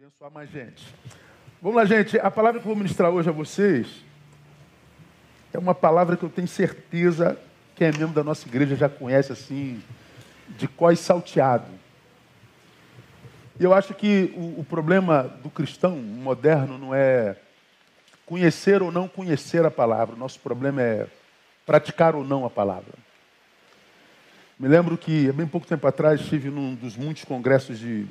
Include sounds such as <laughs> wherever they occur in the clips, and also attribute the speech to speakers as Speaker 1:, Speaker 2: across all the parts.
Speaker 1: abençoar mais gente. Vamos lá, gente. A palavra que eu vou ministrar hoje a vocês é uma palavra que eu tenho certeza quem é membro da nossa igreja já conhece assim, de cós salteado. E eu acho que o, o problema do cristão moderno não é conhecer ou não conhecer a palavra. O nosso problema é praticar ou não a palavra. Me lembro que, há bem pouco tempo atrás, estive num dos muitos congressos de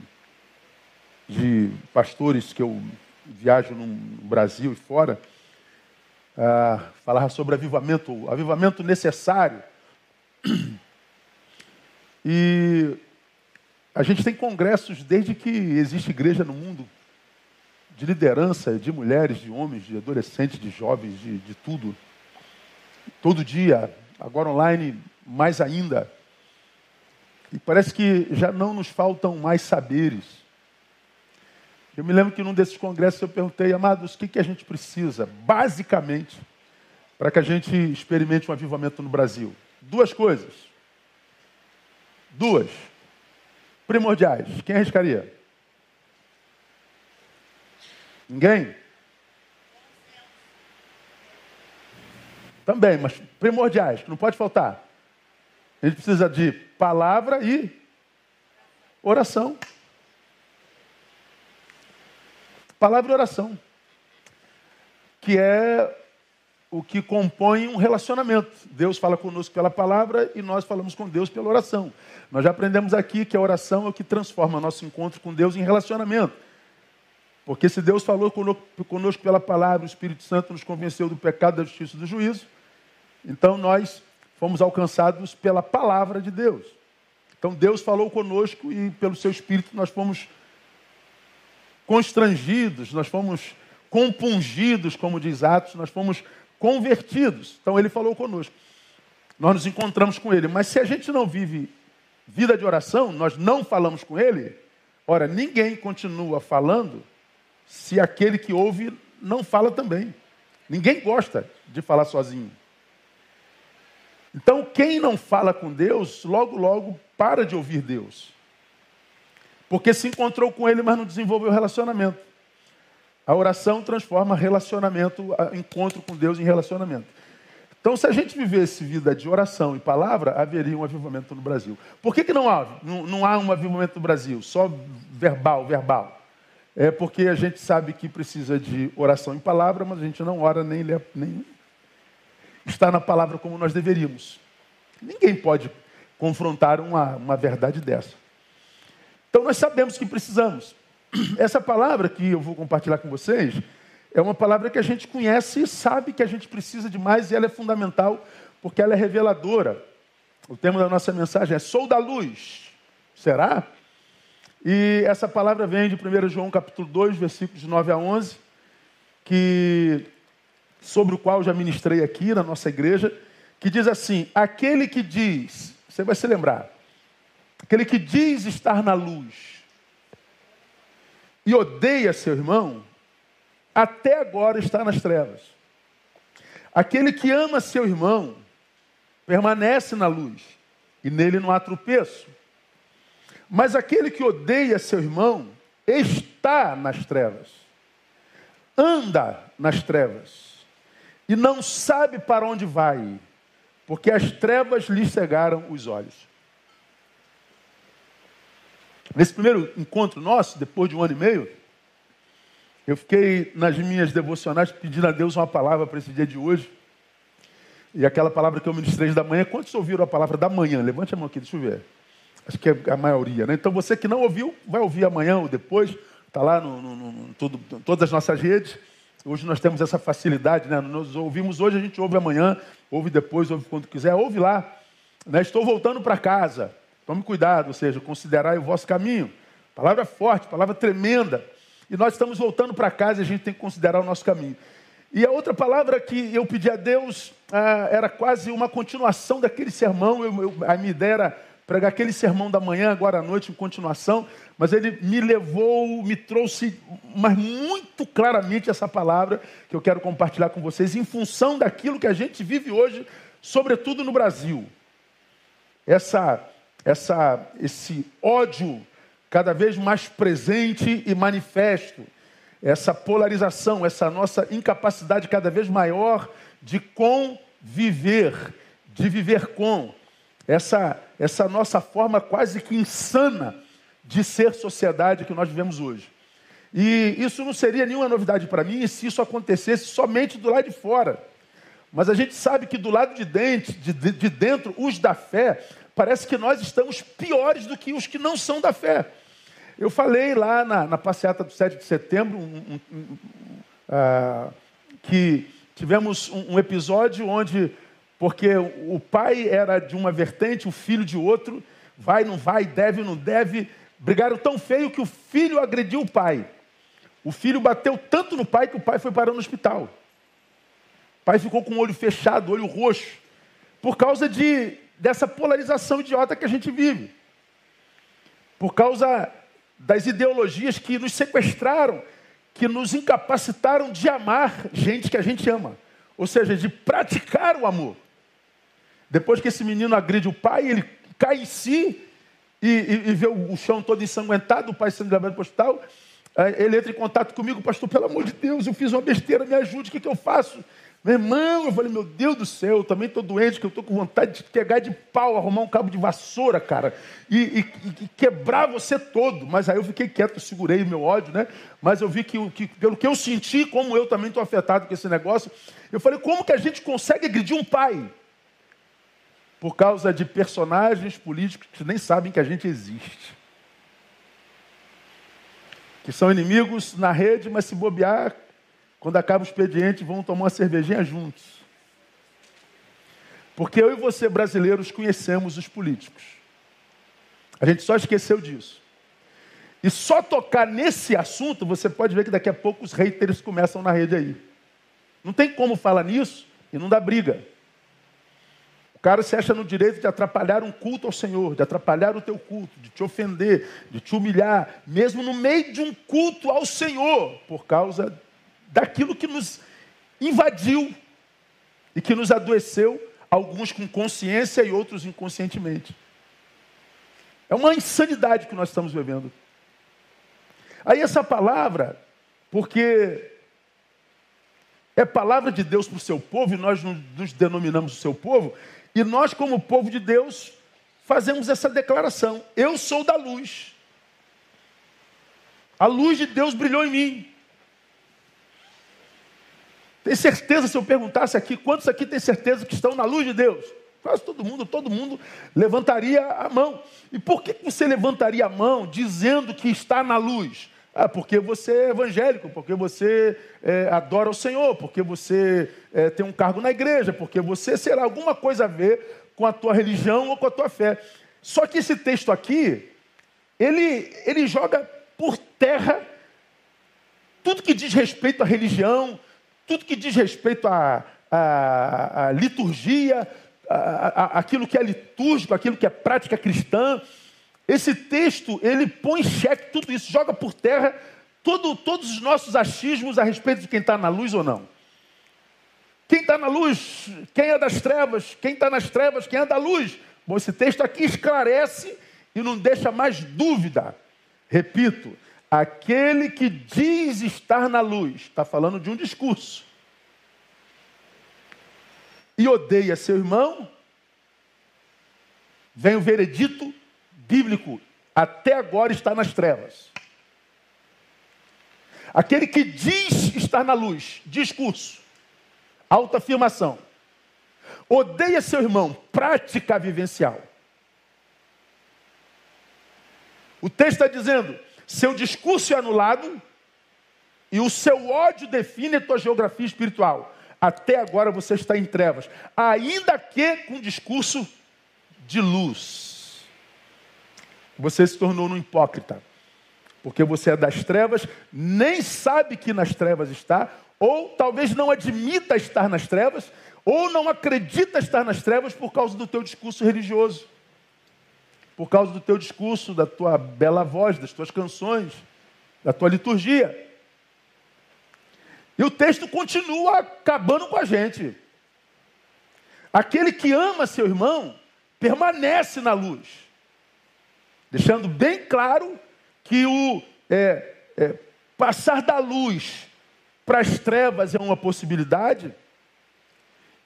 Speaker 1: de pastores que eu viajo no Brasil e fora, uh, falava sobre avivamento, avivamento necessário. E a gente tem congressos desde que existe igreja no mundo, de liderança, de mulheres, de homens, de adolescentes, de jovens, de, de tudo. Todo dia, agora online, mais ainda. E parece que já não nos faltam mais saberes. Eu me lembro que num desses congressos eu perguntei, amados, o que, que a gente precisa, basicamente, para que a gente experimente um avivamento no Brasil? Duas coisas. Duas. Primordiais. Quem arriscaria? Ninguém? Também, mas primordiais, que não pode faltar. A gente precisa de palavra e oração. Palavra e oração, que é o que compõe um relacionamento. Deus fala conosco pela palavra e nós falamos com Deus pela oração. Nós já aprendemos aqui que a oração é o que transforma nosso encontro com Deus em relacionamento. Porque se Deus falou conosco pela palavra, o Espírito Santo nos convenceu do pecado, da justiça e do juízo, então nós fomos alcançados pela palavra de Deus. Então Deus falou conosco e pelo seu Espírito nós fomos constrangidos, nós fomos compungidos, como diz Atos, nós fomos convertidos. Então ele falou conosco. Nós nos encontramos com ele. Mas se a gente não vive vida de oração, nós não falamos com ele, ora, ninguém continua falando se aquele que ouve não fala também. Ninguém gosta de falar sozinho. Então, quem não fala com Deus, logo, logo para de ouvir Deus. Porque se encontrou com ele, mas não desenvolveu relacionamento. A oração transforma relacionamento, encontro com Deus em relacionamento. Então, se a gente vivesse vida de oração e palavra, haveria um avivamento no Brasil. Por que, que não, há, não, não há um avivamento no Brasil? Só verbal, verbal. É porque a gente sabe que precisa de oração e palavra, mas a gente não ora nem, lê, nem está na palavra como nós deveríamos. Ninguém pode confrontar uma, uma verdade dessa. Então nós sabemos que precisamos. <clears throat> Essa palavra que eu vou compartilhar com vocês é uma palavra que a gente conhece e sabe que a gente precisa de mais e ela é fundamental porque ela é reveladora. O tema da nossa mensagem é Sou da Luz. Será? E essa palavra vem de 1 João capítulo 2, versículos de 9 a 11, que sobre o qual já ministrei aqui na nossa igreja, que diz assim: aquele que diz, você vai se lembrar, Aquele que diz estar na luz e odeia seu irmão, até agora está nas trevas. Aquele que ama seu irmão permanece na luz e nele não há tropeço. Mas aquele que odeia seu irmão está nas trevas, anda nas trevas e não sabe para onde vai, porque as trevas lhe cegaram os olhos. Nesse primeiro encontro nosso, depois de um ano e meio, eu fiquei nas minhas devocionais pedindo a Deus uma palavra para esse dia de hoje. E aquela palavra que eu ministrei da manhã, quantos ouviram a palavra da manhã? Levante a mão aqui, deixa eu ver. Acho que é a maioria, né? Então você que não ouviu, vai ouvir amanhã ou depois. Está lá no, no, no tudo, todas as nossas redes. Hoje nós temos essa facilidade, né? Nós ouvimos hoje, a gente ouve amanhã, ouve depois, ouve quando quiser, ouve lá. Né? Estou voltando para casa. Tome cuidado, ou seja, considerai o vosso caminho. Palavra forte, palavra tremenda. E nós estamos voltando para casa e a gente tem que considerar o nosso caminho. E a outra palavra que eu pedi a Deus ah, era quase uma continuação daquele sermão. Eu, eu, a minha ideia era pregar aquele sermão da manhã, agora à noite, em continuação. Mas ele me levou, me trouxe, mas muito claramente essa palavra que eu quero compartilhar com vocês, em função daquilo que a gente vive hoje, sobretudo no Brasil. Essa essa, esse ódio cada vez mais presente e manifesto. Essa polarização, essa nossa incapacidade cada vez maior de conviver, de viver com. Essa, essa nossa forma quase que insana de ser sociedade que nós vivemos hoje. E isso não seria nenhuma novidade para mim se isso acontecesse somente do lado de fora. Mas a gente sabe que do lado de dentro, de, de dentro, os da fé, parece que nós estamos piores do que os que não são da fé. Eu falei lá na, na passeata do 7 de setembro um, um, um, uh, que tivemos um, episódio onde, porque o pai era de uma vertente, o filho de outro, vai, não vai, deve, não deve, brigaram tão feio que o filho agrediu o pai. O filho bateu tanto no pai que o pai foi parar no hospital. O pai ficou com o olho fechado, olho roxo, por causa de, dessa polarização idiota que a gente vive. Por causa das ideologias que nos sequestraram, que nos incapacitaram de amar gente que a gente ama. Ou seja, de praticar o amor. Depois que esse menino agride o pai, ele cai em si e, e, e vê o, chão todo ensanguentado, o pai sendo levado para o hospital. Ele entra em contato comigo, pastor, pelo amor de Deus, eu fiz uma besteira, me ajude, o que, que eu faço? Meu irmão, eu falei, meu Deus do céu, eu também estou doente, que eu estou com vontade de pegar de pau, arrumar um cabo de vassoura, cara, e, e, e, quebrar você todo. Mas aí eu fiquei quieto, segurei o meu ódio, né? Mas eu vi que, que pelo que eu senti, como eu também estou afetado com esse negócio, eu falei, como que a gente consegue agredir um pai? Por causa de personagens políticos que nem sabem que a gente existe. Que são inimigos na rede, mas se bobear, quando acaba o expediente, vão tomar uma cervejinha juntos. Porque eu e você, brasileiros, conhecemos os políticos. A gente só esqueceu disso. E só tocar nesse assunto, você pode ver que daqui a pouco os haters começam na rede aí. Não tem como falar nisso e não dá briga. O cara se acha no direito de atrapalhar um culto ao Senhor, de atrapalhar o teu culto, de te ofender, de te humilhar, mesmo no meio de um culto ao Senhor, por causa daquilo que nos invadiu e que nos adoeceu, alguns com consciência e outros inconscientemente. É uma insanidade que nós estamos vivendo. Aí essa palavra, porque é palavra de Deus para o seu povo, e nós nos denominamos o seu povo, e nós, como povo de Deus, fazemos essa declaração: Eu sou da luz. A luz de Deus brilhou em mim. Tem certeza, se eu perguntasse aqui, quantos aqui tem certeza que estão na luz de Deus? Quase todo mundo, todo mundo levantaria a mão. E por que você levantaria a mão dizendo que está na luz? Ah, porque você é evangélico, porque você é, adora o Senhor, porque você é, tem um cargo na igreja, porque você será alguma coisa a ver com a tua religião ou com a tua fé. Só que esse texto aqui, ele, ele joga por terra tudo que diz respeito à religião, tudo que diz respeito à, à, à liturgia, à, aquilo que é litúrgico, aquilo que é prática cristã. Esse texto, ele põe em xeque tudo isso, joga por terra todo, todos os nossos achismos a respeito de quem está na luz ou não. Quem está na luz, quem é das trevas, quem está nas trevas, quem é da luz. Bom, esse texto aqui esclarece e não deixa mais dúvida. Repito, Aquele que diz estar na luz, está falando de um discurso, e odeia seu irmão, vem o veredito bíblico, até agora está nas trevas. Aquele que diz estar na luz, discurso, autoafirmação, odeia seu irmão, prática vivencial. O texto está dizendo: seu discurso é anulado e o seu ódio define a tua geografia espiritual. Até agora você está em trevas, ainda que com discurso de luz. Você se tornou um hipócrita, porque você é das trevas, nem sabe que nas trevas está, ou talvez não admita estar nas trevas, ou não acredita estar nas trevas por causa do teu discurso religioso por causa do teu discurso, da tua bela voz, das tuas canções, da tua liturgia. E o texto continua acabando com a gente. Aquele que ama seu irmão permanece na luz, deixando bem claro que o é, é, passar da luz para as trevas é uma possibilidade.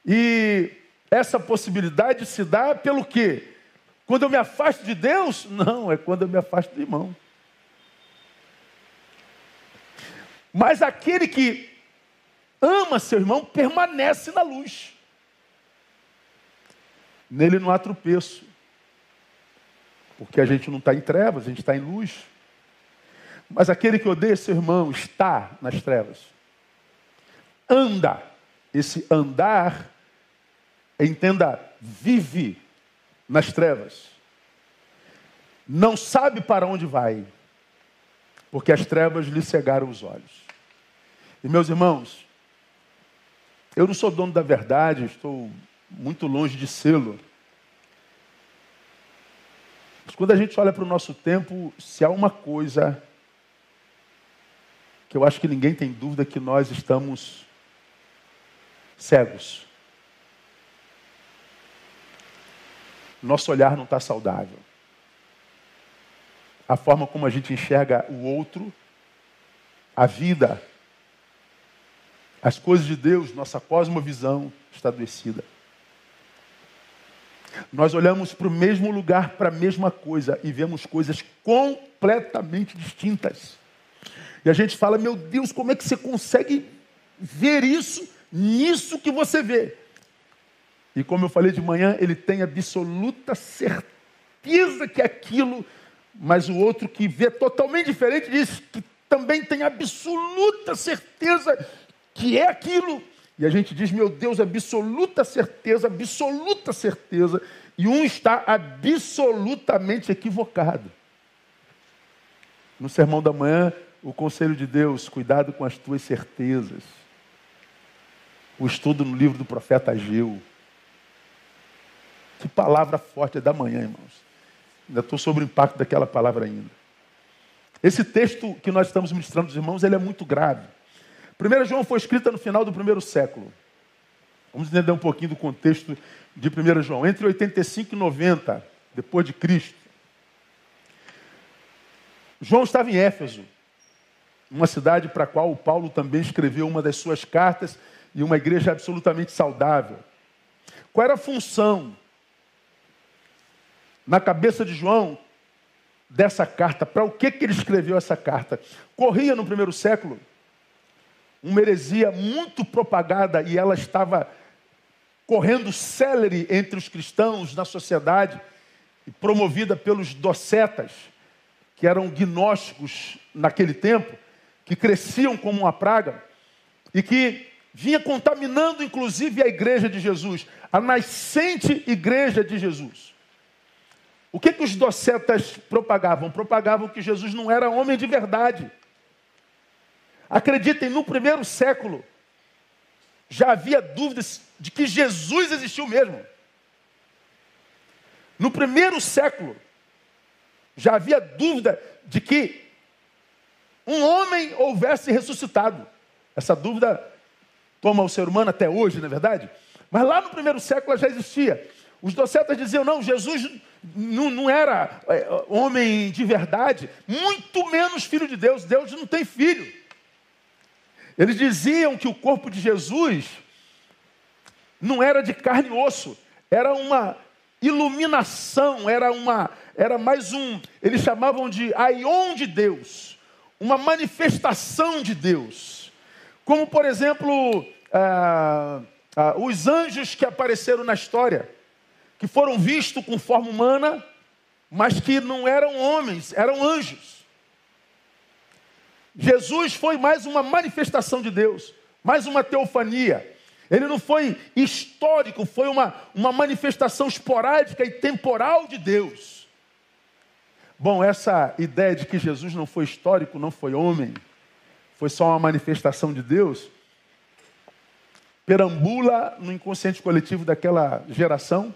Speaker 1: E essa possibilidade se dá pelo quê? Quando eu me afasto de Deus? Não, é quando eu me afasto do irmão. Mas aquele que ama seu irmão permanece na luz. Nele não há tropeço. Porque a gente não está em trevas, a gente está em luz. Mas aquele que odeia seu irmão está nas trevas. Anda. Esse andar, entenda, vive nas trevas. Não sabe para onde vai, porque as trevas lhe cegaram os olhos. E meus irmãos, eu não sou dono da verdade, estou muito longe de sê-lo. Mas quando a gente olha para o nosso tempo, se há uma coisa que eu acho que ninguém tem dúvida que nós estamos cegos. Nosso olhar não está saudável. A forma como a gente enxerga o outro, a vida, as coisas de Deus, nossa cosmovisão está adoecida. Nós olhamos para o mesmo lugar, para a mesma coisa e vemos coisas completamente distintas. E a gente fala, meu Deus, como é que você consegue ver isso nisso que você vê? E como eu falei de manhã, ele tem absoluta certeza que é aquilo, mas o outro que vê totalmente diferente diz que também tem absoluta certeza que é aquilo. E a gente diz, meu Deus, absoluta certeza, absoluta certeza. E um está absolutamente equivocado. No sermão da manhã, o conselho de Deus, cuidado com as tuas certezas. O estudo no livro do profeta Ageu. Que palavra forte é da manhã, irmãos. Ainda estou sobre o impacto daquela palavra ainda. Esse texto que nós estamos ministrando irmãos, ele é muito grave. 1 João foi escrita no final do primeiro século. Vamos entender um pouquinho do contexto de 1 João. Entre 85 e 90, depois de Cristo. João estava em Éfeso, uma cidade para a qual Paulo também escreveu uma das suas cartas e uma igreja absolutamente saudável. Qual era a função na cabeça de João dessa carta? Para o que, que ele escreveu essa carta? Corria no primeiro século uma heresia muito propagada e ela estava correndo célere entre os cristãos na sociedade, promovida pelos docetas, que eram gnósticos naquele tempo, que cresciam como uma praga e que vinha contaminando inclusive a igreja de Jesus, a nascente igreja de Jesus. O que, que os docetas propagavam? Propagavam que Jesus não era homem de verdade Acreditem, no primeiro século já havia dúvidas de que Jesus existiu mesmo. No primeiro século já havia dúvida de que um homem houvesse ressuscitado. Essa dúvida toma o ser humano até hoje, não é verdade? Mas lá no primeiro século já existia. Os docetas diziam: não, Jesus não, não era é, homem de verdade, muito menos filho de Deus. Deus não tem filho. Eles diziam que o corpo de Jesus não era de carne e osso, era uma iluminação, era uma era mais um, eles chamavam de aion de Deus, uma manifestação de Deus. Como, por exemplo, ah, ah, os anjos que apareceram na história, que foram vistos com forma humana, mas que não eram homens, eram anjos. Jesus foi mais uma manifestação de Deus, mais uma teofania. Ele não foi histórico, foi uma, uma manifestação esporádica e temporal de Deus. Bom, essa ideia de que Jesus não foi histórico, não foi homem, foi só uma manifestação de Deus, perambula no inconsciente coletivo daquela geração,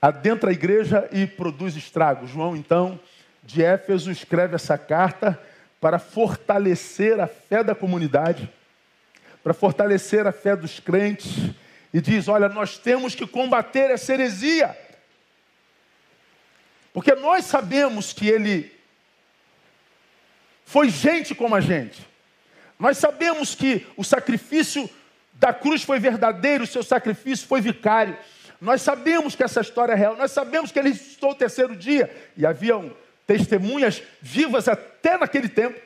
Speaker 1: adentra a igreja e produz estragos. João, então, de Éfeso, escreve essa carta para fortalecer a fé da comunidade, para fortalecer a fé dos crentes, e diz: Olha, nós temos que combater essa heresia, porque nós sabemos que ele foi gente como a gente. Nós sabemos que o sacrifício da cruz foi verdadeiro, o seu sacrifício foi vicário. Nós sabemos que essa história é real, nós sabemos que ele ressuscitou o terceiro dia e haviam testemunhas vivas até naquele tempo.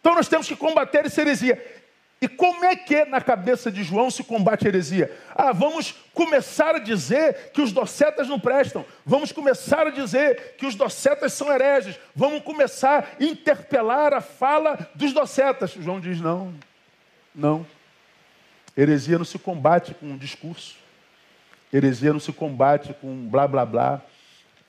Speaker 1: Então nós temos que combater essa heresia. E como é que na cabeça de João se combate a heresia? Ah, vamos começar a dizer que os docetas não prestam. Vamos começar a dizer que os docetas são hereges. Vamos começar a interpelar a fala dos docetas. João diz: não, não. Heresia não se combate com um discurso. Heresia não se combate com blá blá blá.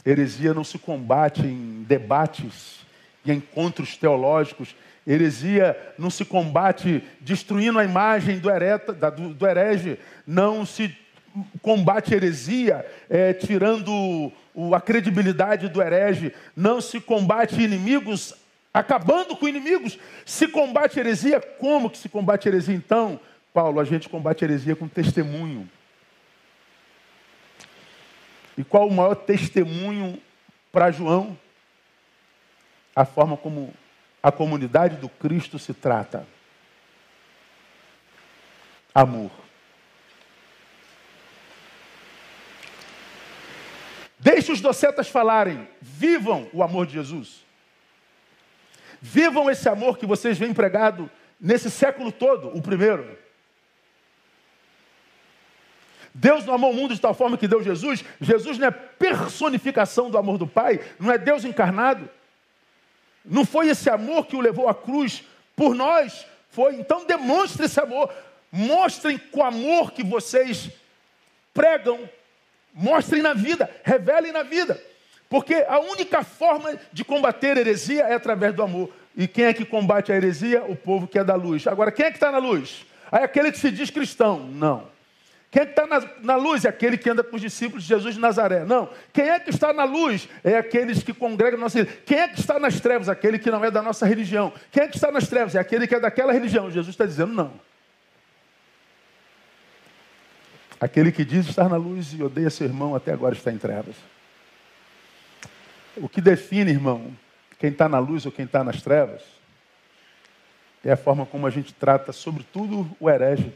Speaker 1: Heresia não se combate em debates e encontros teológicos. Heresia não se combate destruindo a imagem do, hereta, do, do herege, não se combate heresia é, tirando o, a credibilidade do herege, não se combate inimigos acabando com inimigos, se combate heresia, como que se combate heresia então? Paulo, a gente combate heresia com testemunho. E qual o maior testemunho para João? A forma como a comunidade do Cristo se trata. Amor. Deixe os docetas falarem. Vivam o amor de Jesus. Vivam esse amor que vocês vêm pregado nesse século todo, o primeiro. Deus não amou o mundo de tal forma que deu Jesus. Jesus não é personificação do amor do Pai, não é Deus encarnado. Não foi esse amor que o levou à cruz por nós. Foi, então demonstre esse amor. Mostrem com o amor que vocês pregam. Mostrem na vida, revelem na vida. Porque a única forma de combater heresia é através do amor. E quem é que combate a heresia? O povo que é da luz. Agora, quem é que está na luz? É aquele que se diz cristão. Não. Quem é que está na, na, luz? É aquele que anda com os discípulos de Jesus de Nazaré. Não. Quem é que está na luz? É aqueles que congregam nossa igreja. Quem é que está nas trevas? Aquele que não é da nossa religião. Quem é que está nas trevas? É aquele que é daquela religião. Jesus está dizendo não. Aquele que diz estar na luz e odeia seu irmão até agora está em trevas. O que define, irmão, quem está na luz ou quem está nas trevas, é a forma como a gente trata, sobretudo, o herege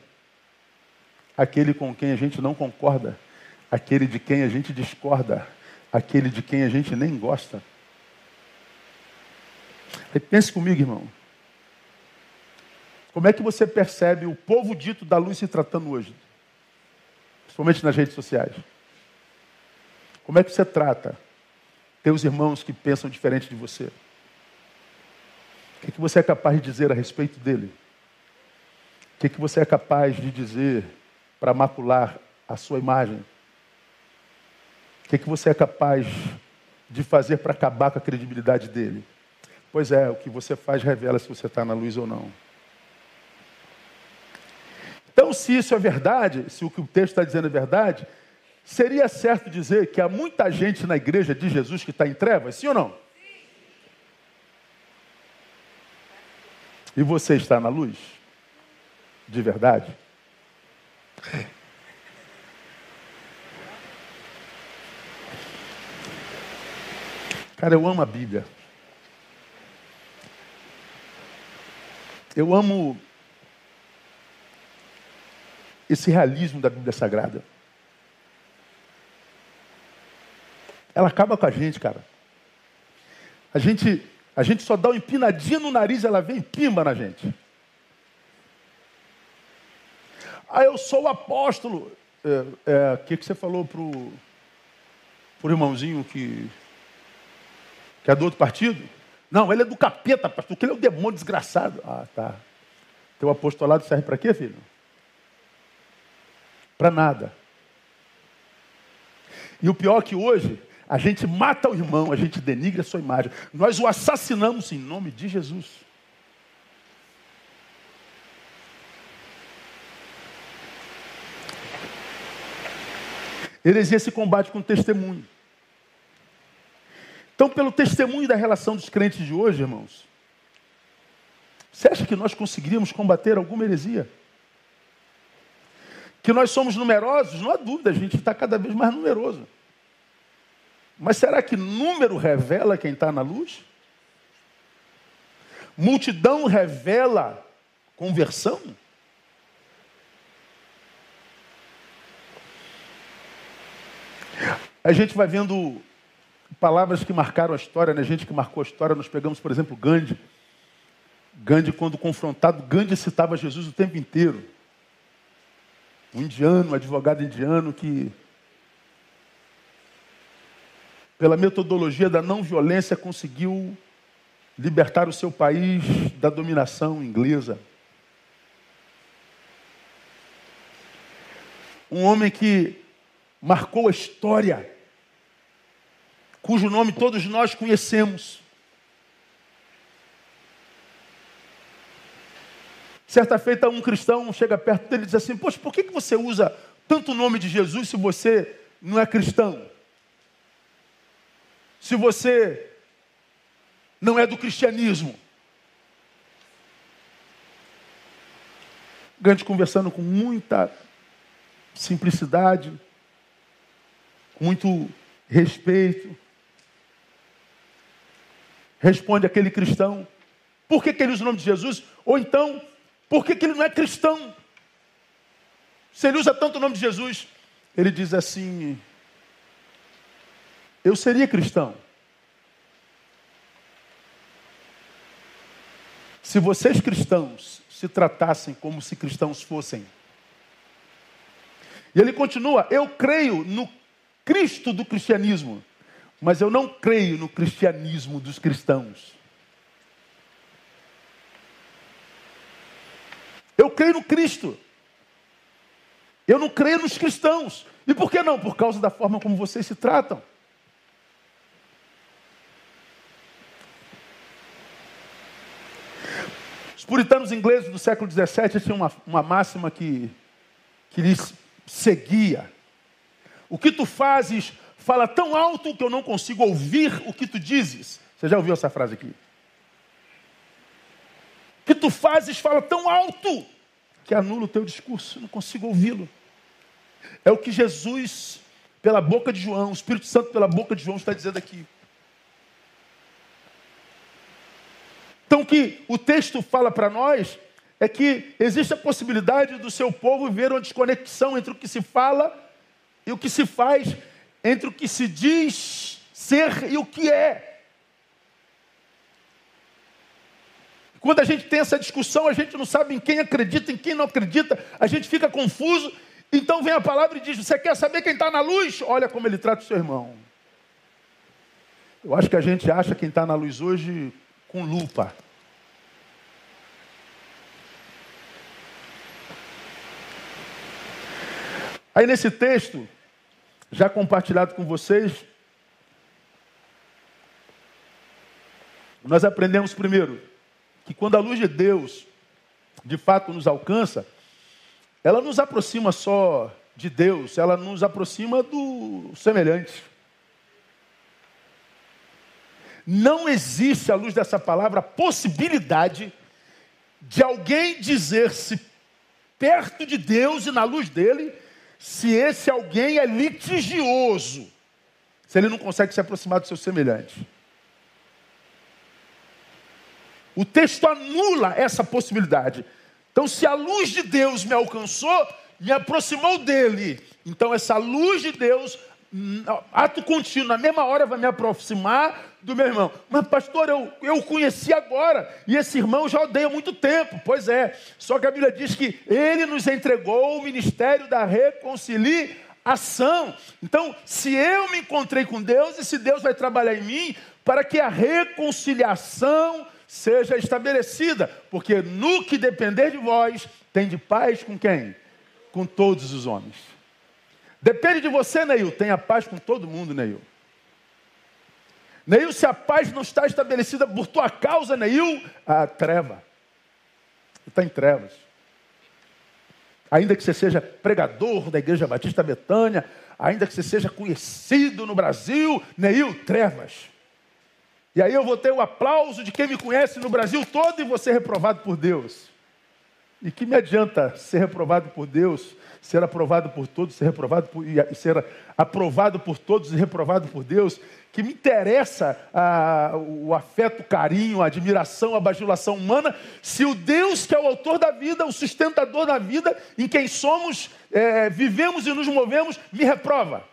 Speaker 1: aquele com quem a gente não concorda, aquele de quem a gente discorda, aquele de quem a gente nem gosta. Aí pense comigo, irmão. Como é que você percebe o povo dito da luz se tratando hoje? Principalmente nas redes sociais. Como é que você trata teus irmãos que pensam diferente de você? O que, é que você é capaz de dizer a respeito dele? O que, é que você é capaz de dizer para macular a sua imagem? O que, que você é capaz de fazer para acabar com a credibilidade dele? Pois é, o que você faz revela se você está na luz ou não. Então, se isso é verdade, se o que o texto está dizendo é verdade, seria certo dizer que há muita gente na igreja de Jesus que está em trevas, sim ou não? E você está na luz? De verdade? Cara, eu amo a Bíblia. Eu amo esse realismo da Bíblia Sagrada. Ela acaba com a gente, cara. A gente, a gente só dá uma empinadinha no nariz, ela vem e pimba na gente. Ah, eu sou o apóstolo. O é, é, que, que você falou para o irmãozinho que, que é do outro partido? Não, ele é do capeta, pastor, porque ele é o demônio desgraçado. Ah, tá. Teu apostolado serve para quê, filho? Para nada. E o pior é que hoje, a gente mata o irmão, a gente denigra a sua imagem. Nós o assassinamos em nome de Jesus. Heresia se combate com testemunho. Então, pelo testemunho da relação dos crentes de hoje, irmãos, você acha que nós conseguiríamos combater alguma heresia? Que nós somos numerosos? Não há dúvida, a gente está cada vez mais numeroso. Mas será que número revela quem está na luz? Multidão revela conversão? A gente vai vendo palavras que marcaram a história, né? gente que marcou a história. Nós pegamos, por exemplo, Gandhi. Gandhi, quando confrontado, Gandhi citava Jesus o tempo inteiro. Um indiano, um advogado indiano que, pela metodologia da não violência, conseguiu libertar o seu país da dominação inglesa. Um homem que marcou a história, cujo nome todos nós conhecemos. Certa feita, um cristão chega perto dele e diz assim: Poxa, por que, você usa tanto o nome de Jesus se você não é cristão? Se você não é do cristianismo. Gandhi conversando com muita simplicidade, com muito respeito. Responde aquele cristão: por que, que ele usa o nome de Jesus? Ou então, por que, que ele não é cristão? Se ele usa tanto o nome de Jesus, ele diz assim: Eu seria cristão Se vocês cristãos se tratassem como se cristãos fossem. E ele continua: Eu creio no Cristo do cristianismo, mas eu não creio no cristianismo dos cristãos. Eu creio no Cristo. Eu não creio nos cristãos. E por que não? Por causa da forma como vocês se tratam. Os puritanos ingleses do século XVII tinham uma, uma máxima que, que lhes seguia. O que tu fazes fala tão alto que eu não consigo ouvir o que tu dizes. Você já ouviu essa frase aqui? O que tu fazes fala tão alto que anula o teu discurso, eu não consigo ouvi-lo. É o que Jesus, pela boca de João, o Espírito Santo pela boca de João está dizendo aqui. Então, o que o texto fala para nós é que existe a possibilidade do seu povo ver uma desconexão entre o que se fala e o que se faz, entre o que se diz ser e o que é. Quando a gente tem essa discussão, a gente não sabe em quem acredita, em quem não acredita, a gente fica confuso. Então vem a palavra e diz: Você quer saber quem está na luz? Olha como ele trata o seu irmão. Eu acho que a gente acha quem está na luz hoje com lupa. Aí nesse texto, já compartilhado com vocês, nós aprendemos primeiro que quando a luz de Deus de fato nos alcança, ela nos aproxima só de Deus, ela nos aproxima do semelhante. Não existe, à luz dessa palavra, a possibilidade de alguém dizer-se perto de Deus e na luz dele, se esse alguém é litigioso, se ele não consegue se aproximar do seu semelhante. O texto anula essa possibilidade. Então, se a luz de Deus me alcançou, me aproximou dele. Então, essa luz de Deus ato contínuo, na mesma hora vai me aproximar do meu irmão. Mas, pastor, eu, eu o conheci agora, e esse irmão já odeia há muito tempo. Pois é, só que a Bíblia diz que ele nos entregou o ministério da reconciliação. Então, se eu me encontrei com Deus, e se Deus vai trabalhar em mim, para que a reconciliação seja estabelecida, porque no que depender de vós, tem de paz com quem? Com todos os homens. Depende de você, Neil. Tenha paz com todo mundo, Neil. Neil, se a paz não está estabelecida por tua causa, Neil, a treva. Você está em trevas. Ainda que você seja pregador da Igreja Batista Betânia, ainda que você seja conhecido no Brasil, Neil, trevas. E aí eu vou ter o aplauso de quem me conhece no Brasil todo e ser reprovado por Deus. E que me adianta ser reprovado por Deus ser aprovado por todos, ser reprovado por, e ser aprovado por todos e reprovado por Deus, que me interessa o afeto, o carinho, a admiração, a bajulação humana, se o Deus que é o autor da vida, o sustentador da vida, em quem somos, é, vivemos e nos movemos, me reprova?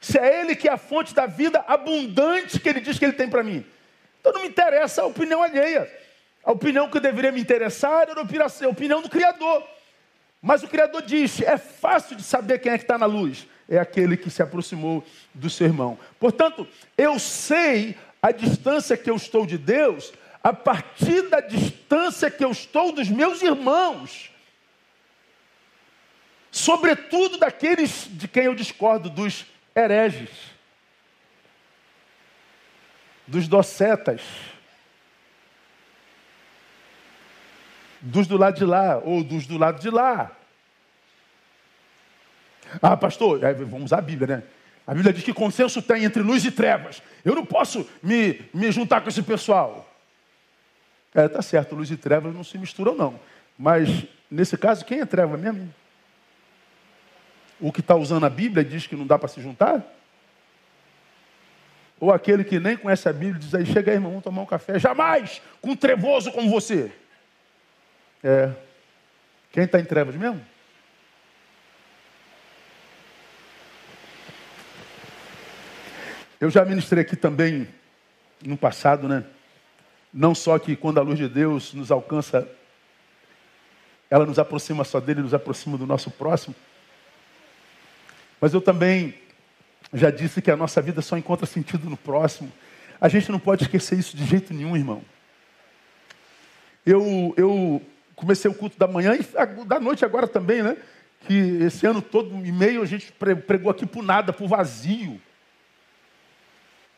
Speaker 1: Se é Ele que é a fonte da vida abundante que Ele diz que Ele tem para mim. Então não me interessa a opinião alheia. A opinião que deveria me interessar era a opinião do Criador. Mas o Criador diz: é fácil de saber quem é que está na luz é aquele que se aproximou do seu irmão. Portanto, eu sei a distância que eu estou de Deus a partir da distância que eu estou dos meus irmãos. Sobretudo daqueles de quem eu discordo, dos hereges, dos docetas, dos do lado de lá ou dos do lado de lá. Ah, pastor, é, vamos usar a Bíblia, né? A Bíblia diz que consenso tem entre luz e trevas. Eu não posso me, me juntar com esse pessoal. É, tá certo, luz e trevas não se misturam, não. Mas, nesse caso, quem é treva mesmo? O que está usando a Bíblia diz que não dá para se juntar? Ou aquele que nem conhece a Bíblia diz aí, chega aí, irmão, vamos tomar um café. Jamais com um trevoso como você. É. Quem está em trevas mesmo? Eu já ministrei aqui também no passado, né? Não só que quando a luz de Deus nos alcança, ela nos aproxima só dele, nos aproxima do nosso próximo. Mas eu também já disse que a nossa vida só encontra sentido no próximo. A gente não pode esquecer isso de jeito nenhum, irmão. Eu, eu comecei o culto da manhã e da noite agora também, né? Que esse ano todo e meio a gente pregou aqui por nada, por vazio.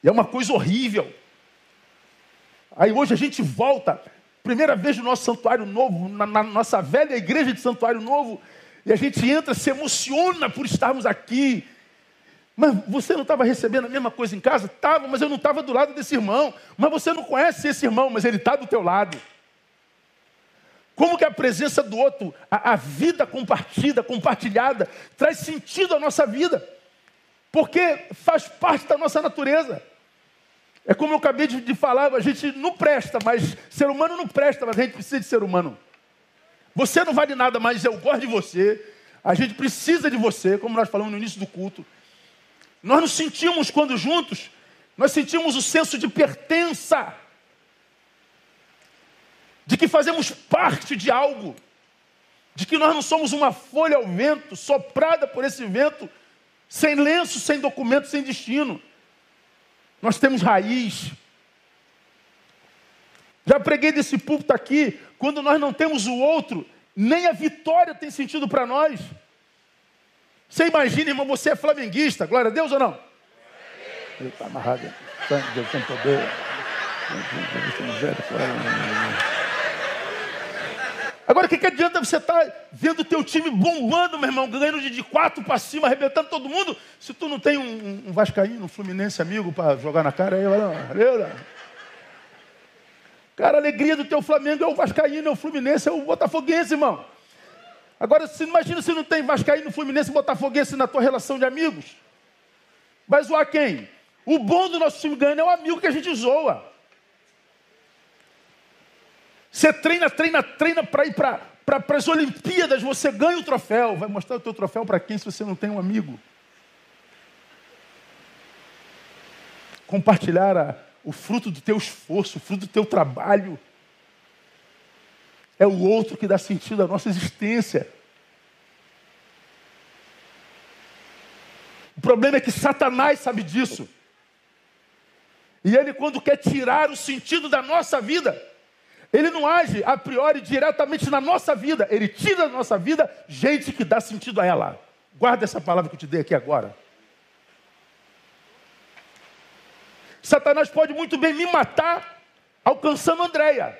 Speaker 1: E é uma coisa horrível. Aí hoje a gente volta, primeira vez no nosso santuário novo, na, na nossa velha igreja de santuário novo, e a gente entra, se emociona por estarmos aqui. Mas você não estava recebendo a mesma coisa em casa? Estava, mas eu não estava do lado desse irmão. Mas você não conhece esse irmão, mas ele está do teu lado. Como que a presença do outro, a, a vida compartida, compartilhada, traz sentido à nossa vida. Porque faz parte da nossa natureza. É como eu acabei de falar, a gente não presta, mas ser humano não presta, mas a gente precisa de ser humano. Você não vale nada, mas eu gosto de você. A gente precisa de você, como nós falamos no início do culto. Nós nos sentimos quando juntos, nós sentimos o senso de pertença, de que fazemos parte de algo, de que nós não somos uma folha ao vento, soprada por esse vento, sem lenço, sem documento, sem destino. Nós temos raiz. Já preguei desse púlpito aqui, quando nós não temos o outro, nem a vitória tem sentido para nós. Você imagina, irmão, você é flamenguista, glória a Deus ou não? Ele está amarrado. Deus tem poder. Agora, o que, que adianta você estar tá vendo o teu time bombando, meu irmão, ganhando de quatro para cima, arrebentando todo mundo, se tu não tem um, um Vascaíno, um Fluminense amigo para jogar na cara aí, valeu, Cara, a alegria do teu Flamengo é o Vascaíno, é o Fluminense, é o Botafoguense, irmão. Agora, se, imagina se não tem Vascaíno, Fluminense e Botafoguense na tua relação de amigos. Vai zoar quem? O bom do nosso time ganhando é o amigo que a gente zoa. Você treina, treina, treina para ir para pra, as Olimpíadas, você ganha o troféu. Vai mostrar o teu troféu para quem se você não tem um amigo? Compartilhar a, o fruto do teu esforço, o fruto do teu trabalho. É o outro que dá sentido à nossa existência. O problema é que Satanás sabe disso. E ele, quando quer tirar o sentido da nossa vida, ele não age a priori diretamente na nossa vida, ele tira da nossa vida gente que dá sentido a ela. Guarda essa palavra que eu te dei aqui agora. Satanás pode muito bem me matar alcançando Andréia,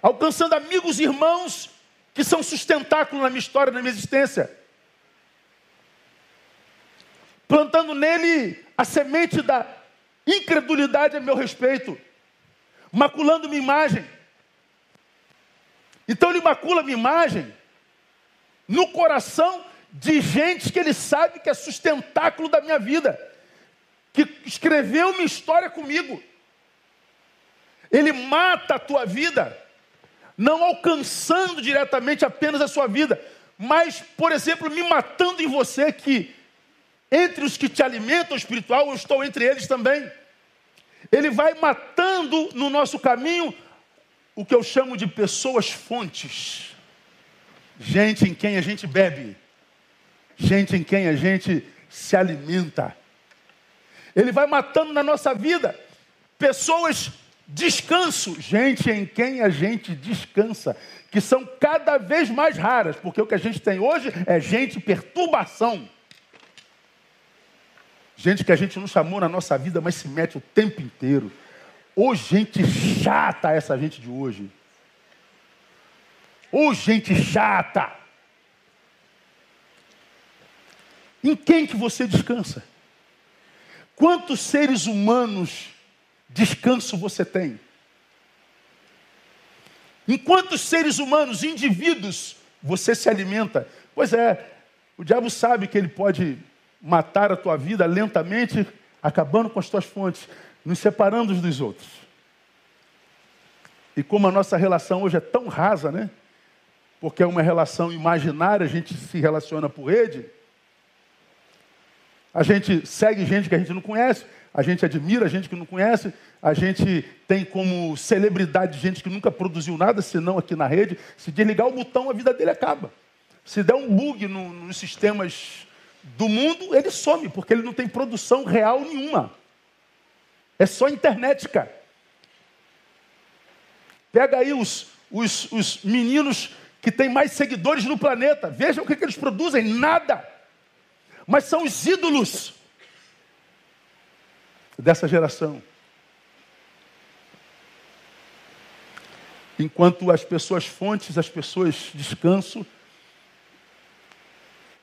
Speaker 1: alcançando amigos e irmãos que são sustentáculo na minha história, na minha existência, plantando nele a semente da incredulidade a meu respeito maculando minha imagem. Então ele macula minha imagem no coração de gente que ele sabe que é sustentáculo da minha vida, que escreveu uma história comigo. Ele mata a tua vida, não alcançando diretamente apenas a sua vida, mas, por exemplo, me matando em você, que entre os que te alimentam espiritual, eu estou entre eles também. Ele vai matando no nosso caminho o que eu chamo de pessoas fontes. Gente em quem a gente bebe, gente em quem a gente se alimenta. Ele vai matando na nossa vida pessoas descanso, gente em quem a gente descansa, que são cada vez mais raras, porque o que a gente tem hoje é gente perturbação. Gente que a gente não chamou na nossa vida, mas se mete o tempo inteiro. Ô gente chata essa gente de hoje. Ô gente chata. Em quem que você descansa? Quantos seres humanos descanso você tem? Em quantos seres humanos, indivíduos, você se alimenta? Pois é, o diabo sabe que ele pode matar a tua vida lentamente, acabando com as tuas fontes, nos separando uns dos outros. E como a nossa relação hoje é tão rasa, né? Porque é uma relação imaginária, a gente se relaciona por rede. A gente segue gente que a gente não conhece, a gente admira gente que não conhece, a gente tem como celebridade gente que nunca produziu nada, senão aqui na rede. Se desligar o botão, a vida dele acaba. Se der um bug no, nos sistemas do mundo, ele some, porque ele não tem produção real nenhuma. É só internet, cara. Pega aí os, os, os meninos que têm mais seguidores no planeta. Veja o que, que eles produzem: nada. Mas são os ídolos dessa geração. Enquanto as pessoas fontes, as pessoas descanso,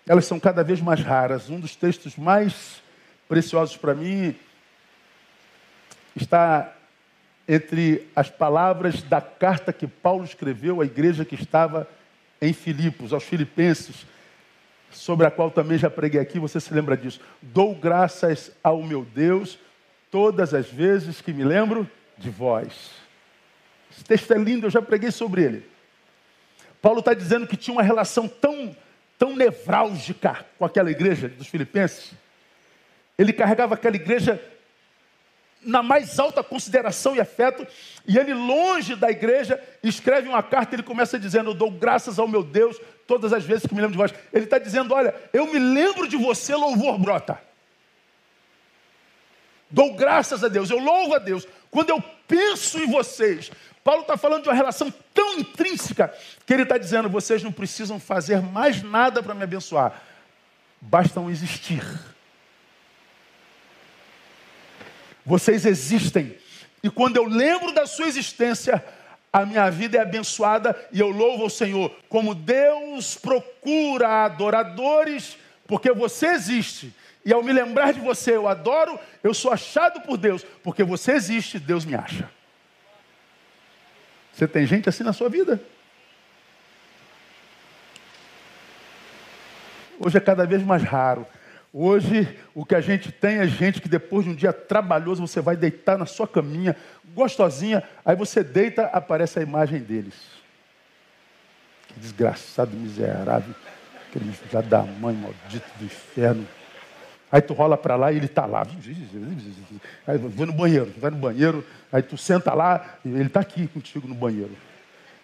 Speaker 1: elas são cada vez mais raras. Um dos textos mais preciosos para mim está entre as palavras da carta que Paulo escreveu à igreja que estava em Filipos, aos filipenses, sobre a qual também já preguei aqui, você se lembra disso. Dou graças ao meu Deus todas as vezes que me lembro de vós. Esse texto é lindo, eu já preguei sobre ele. Paulo está dizendo que tinha uma relação tão tão nevrálgica com aquela igreja dos Filipenses. Ele carregava aquela igreja na mais alta consideração e afeto, e ele, longe da igreja, escreve uma carta. Ele começa dizendo: Eu dou graças ao meu Deus todas as vezes que me lembro de vós. Ele está dizendo: Olha, eu me lembro de você, louvor brota. Dou graças a Deus, eu louvo a Deus. Quando eu penso em vocês, Paulo está falando de uma relação tão intrínseca que ele está dizendo: vocês não precisam fazer mais nada para me abençoar, bastam existir. Vocês existem, e quando eu lembro da sua existência, a minha vida é abençoada e eu louvo ao Senhor. Como Deus procura adoradores, porque você existe. E ao me lembrar de você, eu adoro, eu sou achado por Deus, porque você existe, Deus me acha. Você tem gente assim na sua vida? Hoje é cada vez mais raro. Hoje o que a gente tem é gente que depois de um dia trabalhoso você vai deitar na sua caminha, gostosinha, aí você deita, aparece a imagem deles. Que desgraçado, miserável, aquele já da mãe, maldito do inferno. Aí tu rola para lá e ele está lá. Aí vai no banheiro, vai no banheiro, aí tu senta lá e ele está aqui contigo no banheiro.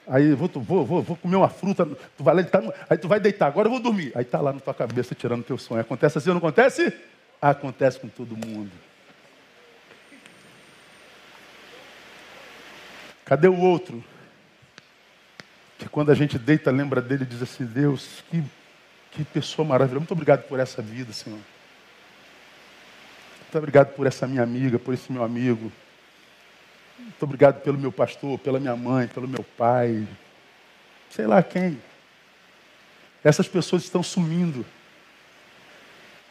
Speaker 1: Aí vou, vou, vou, vou comer uma fruta, tu vai lá, tá no, aí tu vai deitar, agora eu vou dormir. Aí está lá na tua cabeça tirando teu sonho. Acontece assim ou não acontece? Acontece com todo mundo. Cadê o outro? Que quando a gente deita, lembra dele e diz assim, Deus, que, que pessoa maravilhosa. Muito obrigado por essa vida, Senhor. Muito obrigado por essa minha amiga, por esse meu amigo. Muito obrigado pelo meu pastor, pela minha mãe, pelo meu pai. Sei lá quem. Essas pessoas estão sumindo.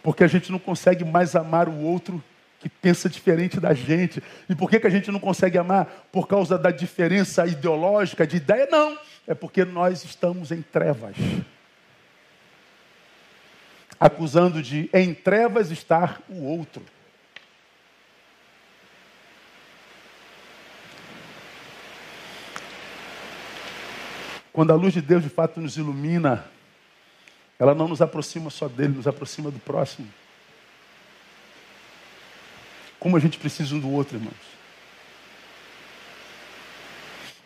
Speaker 1: Porque a gente não consegue mais amar o outro que pensa diferente da gente. E por que, que a gente não consegue amar? Por causa da diferença ideológica, de ideia? Não. É porque nós estamos em trevas. acusando de em trevas estar o outro. Quando a luz de Deus de fato nos ilumina, ela não nos aproxima só dele, nos aproxima do próximo. Como a gente precisa um do outro, irmãos.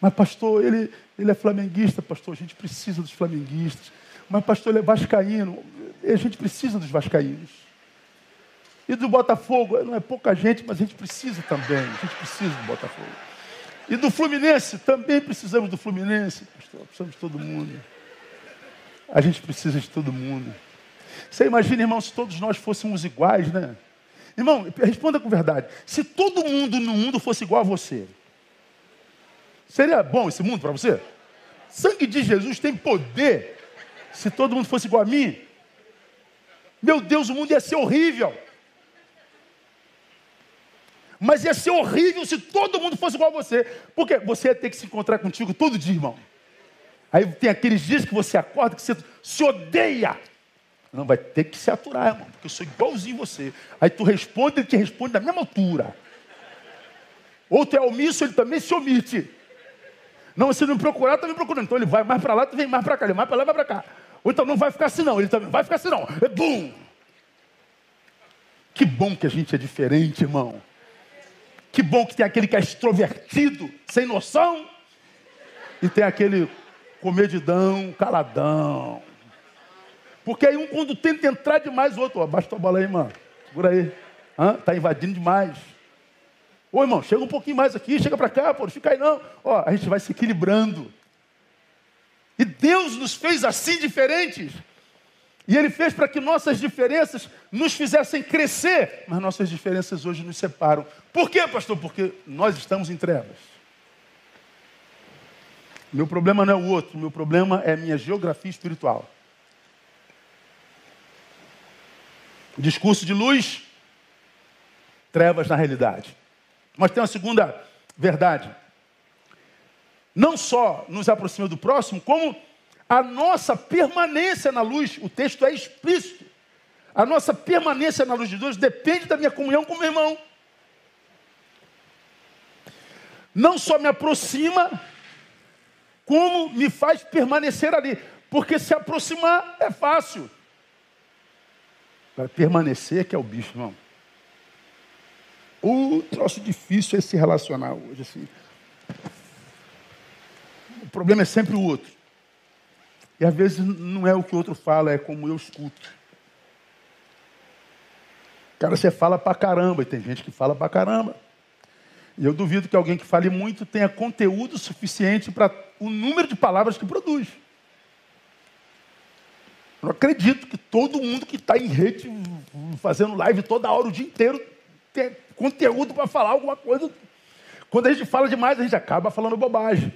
Speaker 1: Mas, pastor, ele, ele é flamenguista, pastor, a gente precisa dos flamenguistas. Mas, pastor, ele é vascaíno, a gente precisa dos vascaínos. E do Botafogo, não é pouca gente, mas a gente precisa também, a gente precisa do Botafogo. E do Fluminense, também precisamos do Fluminense, pastor, precisamos de todo mundo. A gente precisa de todo mundo. Você imagina, irmão, se todos nós fôssemos iguais, né? Irmão, responda com verdade. Se todo mundo no mundo fosse igual a você, seria bom esse mundo para você? Sangue de Jesus tem poder. Se todo mundo fosse igual a mim, meu Deus, o mundo ia ser horrível. Mas ia ser horrível se todo mundo fosse igual a você. Porque você ia ter que se encontrar contigo todo dia, irmão. Aí tem aqueles dias que você acorda que você se odeia. Não, vai ter que se aturar, irmão, porque eu sou igualzinho você. Aí tu responde, ele te responde da mesma altura. Ou tu é omisso, ele também se omite. Não, se não procurar, também procurando. Então ele vai mais para lá, tu vem mais para cá. Ele vai para lá, vai para cá. Ou então não vai ficar assim não, ele também vai ficar assim não. É bum! Que bom que a gente é diferente, irmão. Que bom que tem aquele que é extrovertido, sem noção, e tem aquele comedidão, caladão. Porque aí um quando tenta entrar demais, o outro, abaixa tua bola aí, mano. Segura aí. Hã? Tá invadindo demais. Ô irmão, chega um pouquinho mais aqui, chega para cá, pô, fica aí não. Ó, a gente vai se equilibrando. E Deus nos fez assim diferentes. E Ele fez para que nossas diferenças nos fizessem crescer. Mas nossas diferenças hoje nos separam. Por quê, pastor? Porque nós estamos em trevas. Meu problema não é o outro, meu problema é a minha geografia espiritual. Discurso de luz, trevas na realidade. Mas tem uma segunda verdade. Não só nos aproxima do próximo, como a nossa permanência na luz, o texto é explícito. A nossa permanência na luz de Deus depende da minha comunhão com meu irmão. Não só me aproxima, como me faz permanecer ali. Porque se aproximar é fácil. Para permanecer que é o bicho, irmão. O troço difícil é se relacionar hoje. Assim. O problema é sempre o outro. E às vezes não é o que o outro fala, é como eu escuto. Cara, você fala pra caramba, e tem gente que fala pra caramba. E eu duvido que alguém que fale muito tenha conteúdo suficiente para o número de palavras que produz. Eu acredito que todo mundo que está em rede, fazendo live toda hora, o dia inteiro, tem conteúdo para falar alguma coisa. Quando a gente fala demais, a gente acaba falando bobagem.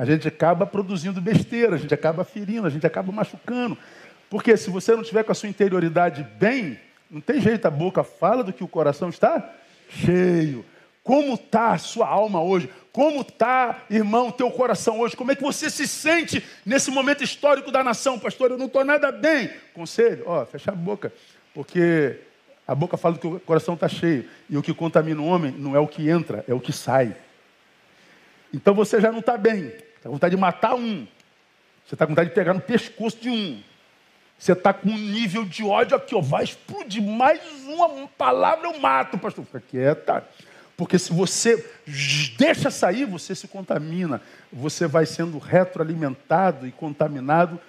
Speaker 1: A gente acaba produzindo besteira, a gente acaba ferindo, a gente acaba machucando. Porque se você não tiver com a sua interioridade bem, não tem jeito, a boca fala do que o coração está cheio. Como está a sua alma hoje? Como está, irmão, teu coração hoje? Como é que você se sente nesse momento histórico da nação? Pastor, eu não estou nada bem. Conselho, ó, fecha a boca. Porque a boca fala que o coração está cheio. E o que contamina o homem não é o que entra, é o que sai. Então você já não está bem. Está com vontade de matar um. Você está com vontade de pegar no pescoço de um. Você está com um nível de ódio aqui, ó. Vai explodir mais uma palavra, eu mato, pastor. Fica quieta. Porque se você deixa sair, você se contamina. Você vai sendo retroalimentado e contaminado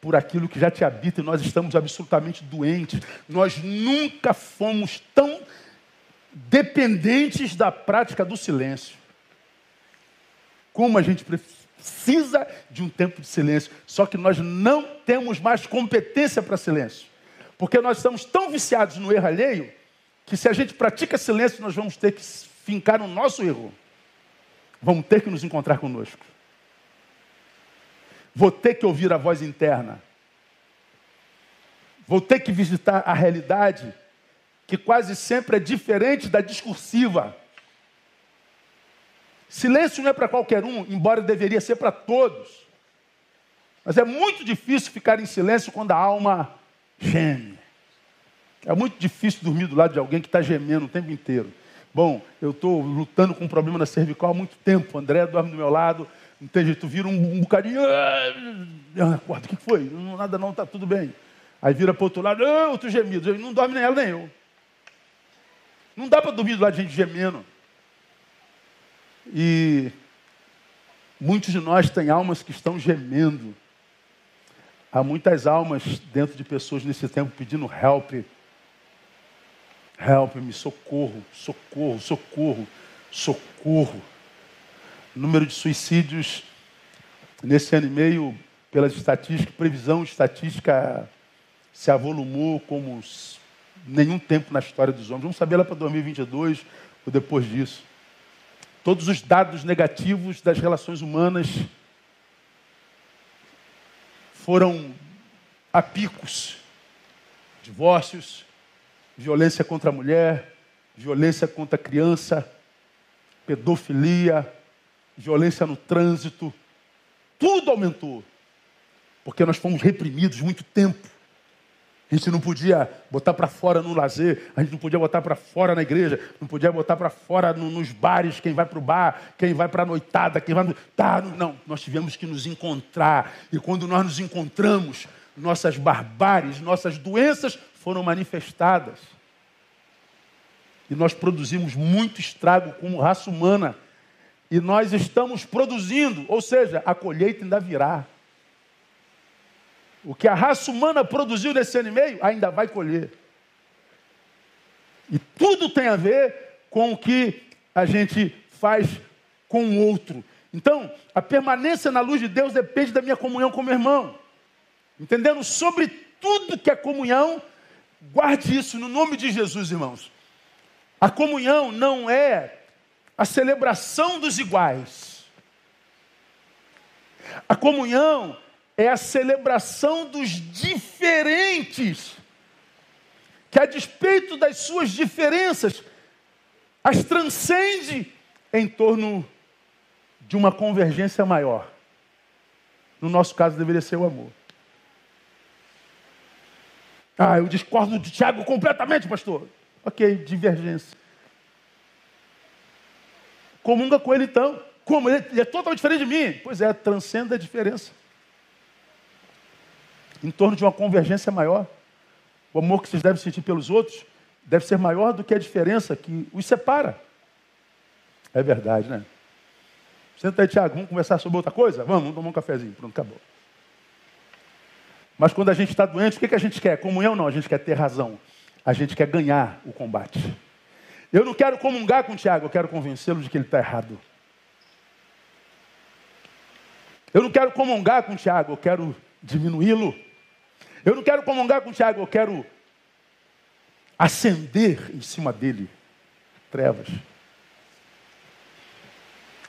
Speaker 1: por aquilo que já te habita e nós estamos absolutamente doentes. Nós nunca fomos tão dependentes da prática do silêncio. Como a gente precisa de um tempo de silêncio. Só que nós não temos mais competência para silêncio. Porque nós estamos tão viciados no erro alheio que se a gente pratica silêncio, nós vamos ter que fincar no nosso erro. Vamos ter que nos encontrar conosco. Vou ter que ouvir a voz interna. Vou ter que visitar a realidade que quase sempre é diferente da discursiva. Silêncio não é para qualquer um, embora deveria ser para todos. Mas é muito difícil ficar em silêncio quando a alma Geme. É muito difícil dormir do lado de alguém que está gemendo o tempo inteiro. Bom, eu estou lutando com um problema na cervical há muito tempo. O André dorme do meu lado, não tem jeito, vira um, um bocadinho. Ah, acorda, o que foi? Não, nada não, está tudo bem. Aí vira para o outro lado, ah, outro gemido. Não dorme nem ela nem eu. Não dá para dormir do lado de gente gemendo. E muitos de nós têm almas que estão gemendo. Há muitas almas dentro de pessoas nesse tempo pedindo help. Help me, socorro, socorro, socorro, socorro. O número de suicídios nesse ano e meio, pelas estatísticas, previsão estatística se avolumou como nenhum tempo na história dos homens. Vamos saber lá para 2022 ou depois disso. Todos os dados negativos das relações humanas foram a picos. Divórcios, violência contra a mulher, violência contra a criança, pedofilia, violência no trânsito. Tudo aumentou. Porque nós fomos reprimidos muito tempo. A gente não podia botar para fora no lazer, a gente não podia botar para fora na igreja, não podia botar para fora no, nos bares, quem vai para o bar, quem vai para a noitada, quem vai. No... Tá, não, nós tivemos que nos encontrar. E quando nós nos encontramos, nossas barbáries, nossas doenças foram manifestadas. E nós produzimos muito estrago como raça humana. E nós estamos produzindo, ou seja, a colheita ainda virá. O que a raça humana produziu nesse ano e meio, ainda vai colher. E tudo tem a ver com o que a gente faz com o outro. Então, a permanência na luz de Deus depende da minha comunhão com meu irmão. Entendendo? Sobre tudo que é comunhão, guarde isso no nome de Jesus, irmãos. A comunhão não é a celebração dos iguais. A comunhão é a celebração dos diferentes, que a despeito das suas diferenças, as transcende em torno de uma convergência maior. No nosso caso, deveria ser o amor. Ah, eu discordo de Tiago completamente, pastor. Ok, divergência. Comunga com ele então. Como? Ele é totalmente diferente de mim. Pois é, transcende a diferença em torno de uma convergência maior. O amor que vocês devem sentir pelos outros deve ser maior do que a diferença que os separa. É verdade, né? Senta aí, Tiago, vamos conversar sobre outra coisa? Vamos, vamos tomar um cafezinho. Pronto, acabou. Mas quando a gente está doente, o que, que a gente quer? Comunhão não, a gente quer ter razão. A gente quer ganhar o combate. Eu não quero comungar com o Tiago, eu quero convencê-lo de que ele está errado. Eu não quero comungar com o Tiago, eu quero diminuí-lo. Eu não quero comungar com o Tiago, eu quero acender em cima dele trevas.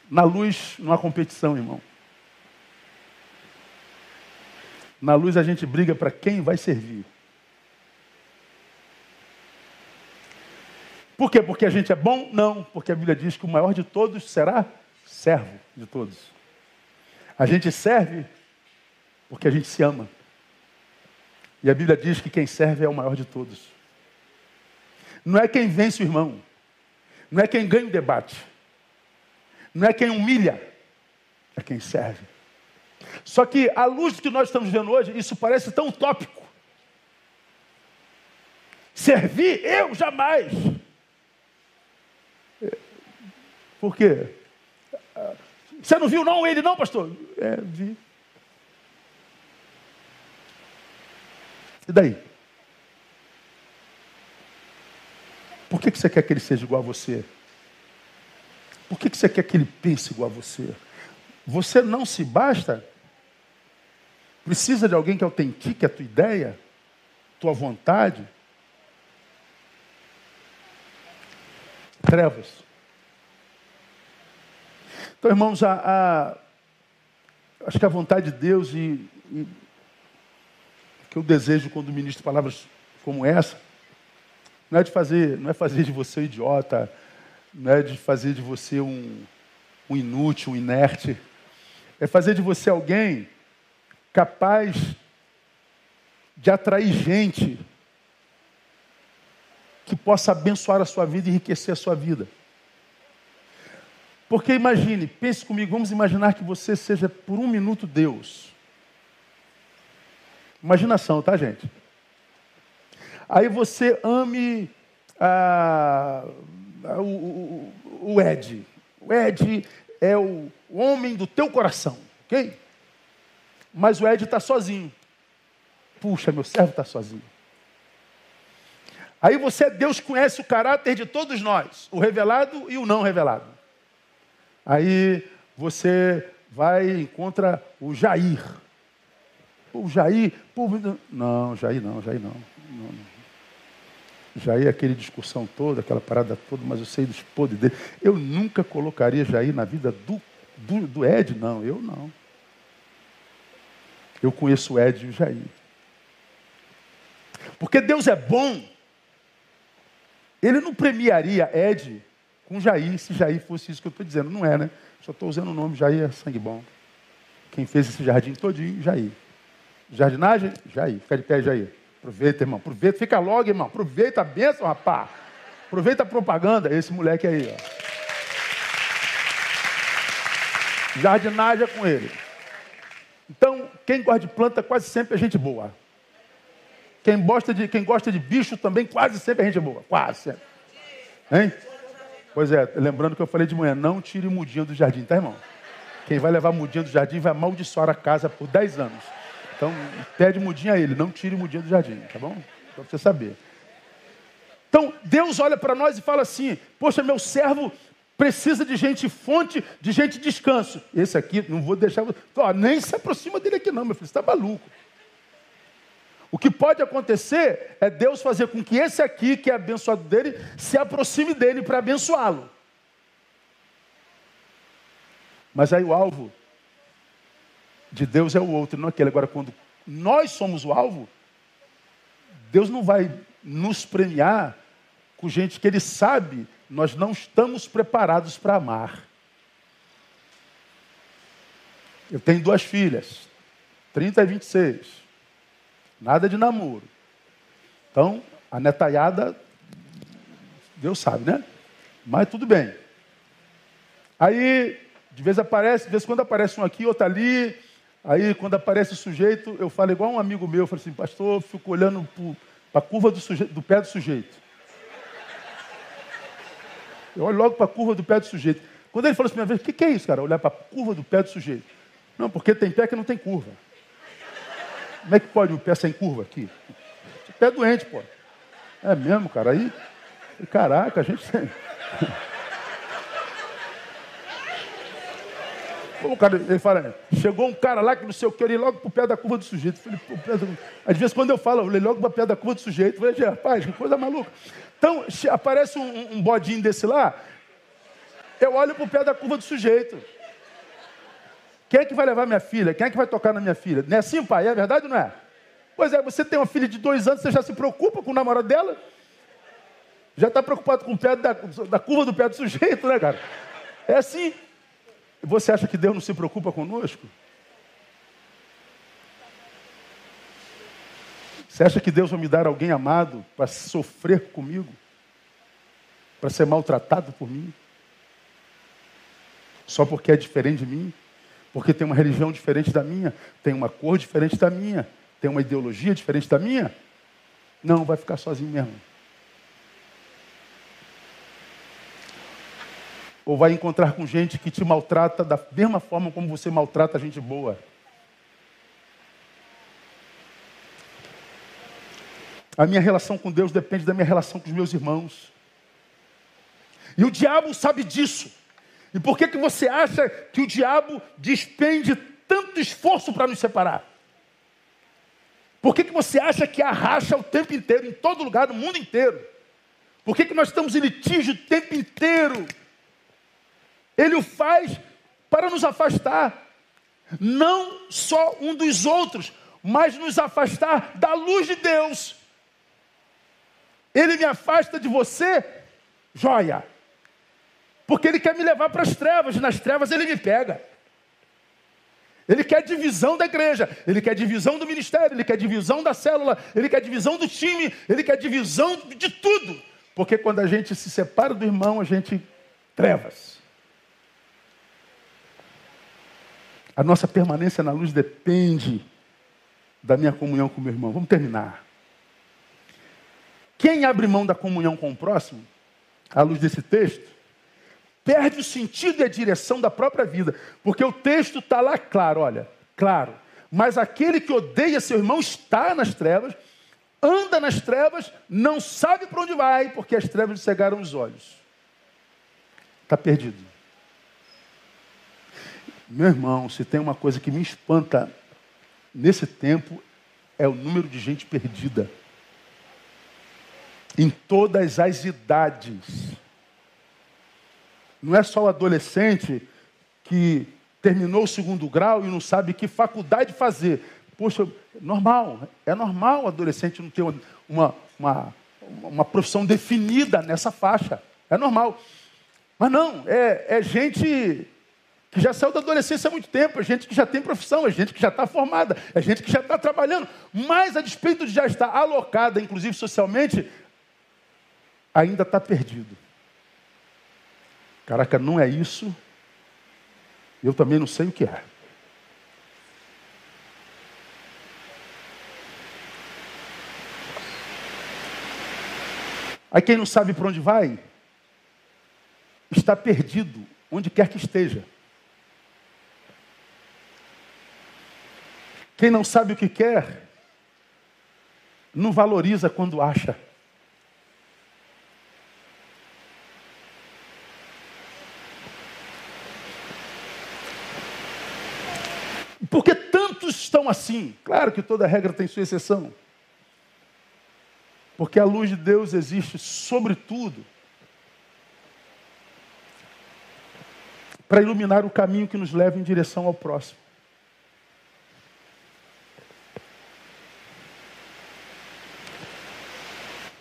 Speaker 1: Na luz não há competição, irmão. Na luz a gente briga para quem vai servir. Por quê? Porque a gente é bom? Não, porque a Bíblia diz que o maior de todos será servo de todos. A gente serve porque a gente se ama. E a Bíblia diz que quem serve é o maior de todos. Não é quem vence o irmão. Não é quem ganha o debate. Não é quem humilha. É quem serve. Só que, à luz do que nós estamos vendo hoje, isso parece tão utópico. Servir, eu jamais. Por quê? Você não viu não ele não, pastor? É, vi. E daí? Por que, que você quer que ele seja igual a você? Por que, que você quer que ele pense igual a você? Você não se basta? Precisa de alguém que autentique a tua ideia, tua vontade? Trevas. Então, irmãos, a, a, acho que a vontade de Deus e, e que eu desejo quando ministro palavras como essa, não é de fazer, não é fazer de você um idiota, não é de fazer de você um, um inútil, um inerte, é fazer de você alguém capaz de atrair gente que possa abençoar a sua vida e enriquecer a sua vida. Porque imagine, pense comigo, vamos imaginar que você seja por um minuto Deus. Imaginação, tá, gente? Aí você ame ah, o, o, o Ed. O Ed é o homem do teu coração, ok? Mas o Ed está sozinho. Puxa, meu servo está sozinho. Aí você, Deus, conhece o caráter de todos nós, o revelado e o não revelado. Aí você vai e encontra o Jair. O Jair, pô, não, Jair não, Jair não. não, não. Jair, aquele discussão toda, aquela parada toda, mas eu sei dos podres dele. Eu nunca colocaria Jair na vida do, do, do Ed, não, eu não. Eu conheço o Ed e o Jair. Porque Deus é bom. Ele não premiaria Ed com Jair, se Jair fosse isso que eu estou dizendo. Não é, né? Só estou usando o nome Jair é sangue bom. Quem fez esse jardim todinho, Jair. Jardinagem, Jair. Fica de pé, Jair. Aproveita, irmão. Aproveita, fica logo, irmão. Aproveita a bênção, rapaz. Aproveita a propaganda. Esse moleque aí, ó. Jardinagem é com ele. Então, quem gosta de planta quase sempre é gente boa. Quem gosta de, quem gosta de bicho também quase sempre é gente boa. Quase sempre. Hein? Pois é, lembrando que eu falei de manhã, não tire mudinha do jardim, tá, irmão? Quem vai levar mudinha do jardim vai amaldiçoar a casa por 10 anos. Então, pede mudinha a ele, não tire mudinha do jardim, tá bom? Para você saber. Então, Deus olha para nós e fala assim: Poxa, meu servo precisa de gente fonte, de gente descanso. Esse aqui, não vou deixar. Ó, nem se aproxima dele aqui, não, meu filho, você está maluco. O que pode acontecer é Deus fazer com que esse aqui, que é abençoado dele, se aproxime dele para abençoá-lo. Mas aí o alvo de Deus é o outro, não aquele. Agora, quando nós somos o alvo, Deus não vai nos premiar com gente que Ele sabe nós não estamos preparados para amar. Eu tenho duas filhas, 30 e 26. Nada de namoro. Então, a netaiada, Deus sabe, né? Mas tudo bem. Aí, de vez aparece, de vez quando aparece um aqui, outro ali, Aí, quando aparece o sujeito, eu falo igual um amigo meu, eu falo assim, pastor, eu fico olhando para a curva do, do pé do sujeito. Eu olho logo para a curva do pé do sujeito. Quando ele falou assim, o que, que é isso, cara? Olhar para a curva do pé do sujeito. Não, porque tem pé que não tem curva. Como é que pode o pé sem curva aqui? O pé é doente, pô. É mesmo, cara. Aí, caraca, a gente <laughs> tem. Como o cara, ele fala, chegou um cara lá que não sei o que, eu olhei logo pro pé da curva do sujeito. Falei, pô, pé do... Às vezes quando eu falo, eu logo pro pé da curva do sujeito. Falei, rapaz, que coisa maluca. Então, aparece um, um bodinho desse lá, eu olho pro pé da curva do sujeito. Quem é que vai levar minha filha? Quem é que vai tocar na minha filha? Não é assim, pai? É verdade ou não é? Pois é, você tem uma filha de dois anos, você já se preocupa com o namorado dela? Já está preocupado com o pé da, da curva do pé do sujeito, né, cara? É assim. Você acha que Deus não se preocupa conosco? Você acha que Deus vai me dar alguém amado para sofrer comigo? Para ser maltratado por mim? Só porque é diferente de mim? Porque tem uma religião diferente da minha? Tem uma cor diferente da minha? Tem uma ideologia diferente da minha? Não, vai ficar sozinho mesmo. Ou vai encontrar com gente que te maltrata da mesma forma como você maltrata a gente boa. A minha relação com Deus depende da minha relação com os meus irmãos. E o diabo sabe disso. E por que, que você acha que o diabo despende tanto esforço para nos separar? Por que, que você acha que arracha o tempo inteiro, em todo lugar, no mundo inteiro? Por que, que nós estamos em litígio o tempo inteiro? Ele o faz para nos afastar, não só um dos outros, mas nos afastar da luz de Deus. Ele me afasta de você, joia, porque ele quer me levar para as trevas, nas trevas ele me pega. Ele quer divisão da igreja, ele quer divisão do ministério, ele quer divisão da célula, ele quer divisão do time, ele quer divisão de tudo. Porque quando a gente se separa do irmão, a gente trevas. A nossa permanência na luz depende da minha comunhão com meu irmão. Vamos terminar. Quem abre mão da comunhão com o próximo, à luz desse texto, perde o sentido e a direção da própria vida. Porque o texto está lá claro, olha, claro. Mas aquele que odeia seu irmão está nas trevas, anda nas trevas, não sabe para onde vai, porque as trevas lhe cegaram os olhos. Está perdido. Meu irmão, se tem uma coisa que me espanta nesse tempo, é o número de gente perdida. Em todas as idades. Não é só o adolescente que terminou o segundo grau e não sabe que faculdade fazer. Poxa, normal, é normal o adolescente não ter uma, uma, uma profissão definida nessa faixa. É normal. Mas não, é, é gente que já saiu da adolescência há muito tempo, é gente que já tem profissão, é gente que já está formada, é gente que já está trabalhando. Mas, a despeito de já estar alocada, inclusive socialmente, ainda está perdido. Caraca, não é isso. Eu também não sei o que é. Aí quem não sabe para onde vai, está perdido, onde quer que esteja. Quem não sabe o que quer, não valoriza quando acha. Porque tantos estão assim? Claro que toda regra tem sua exceção. Porque a luz de Deus existe sobre tudo para iluminar o caminho que nos leva em direção ao próximo.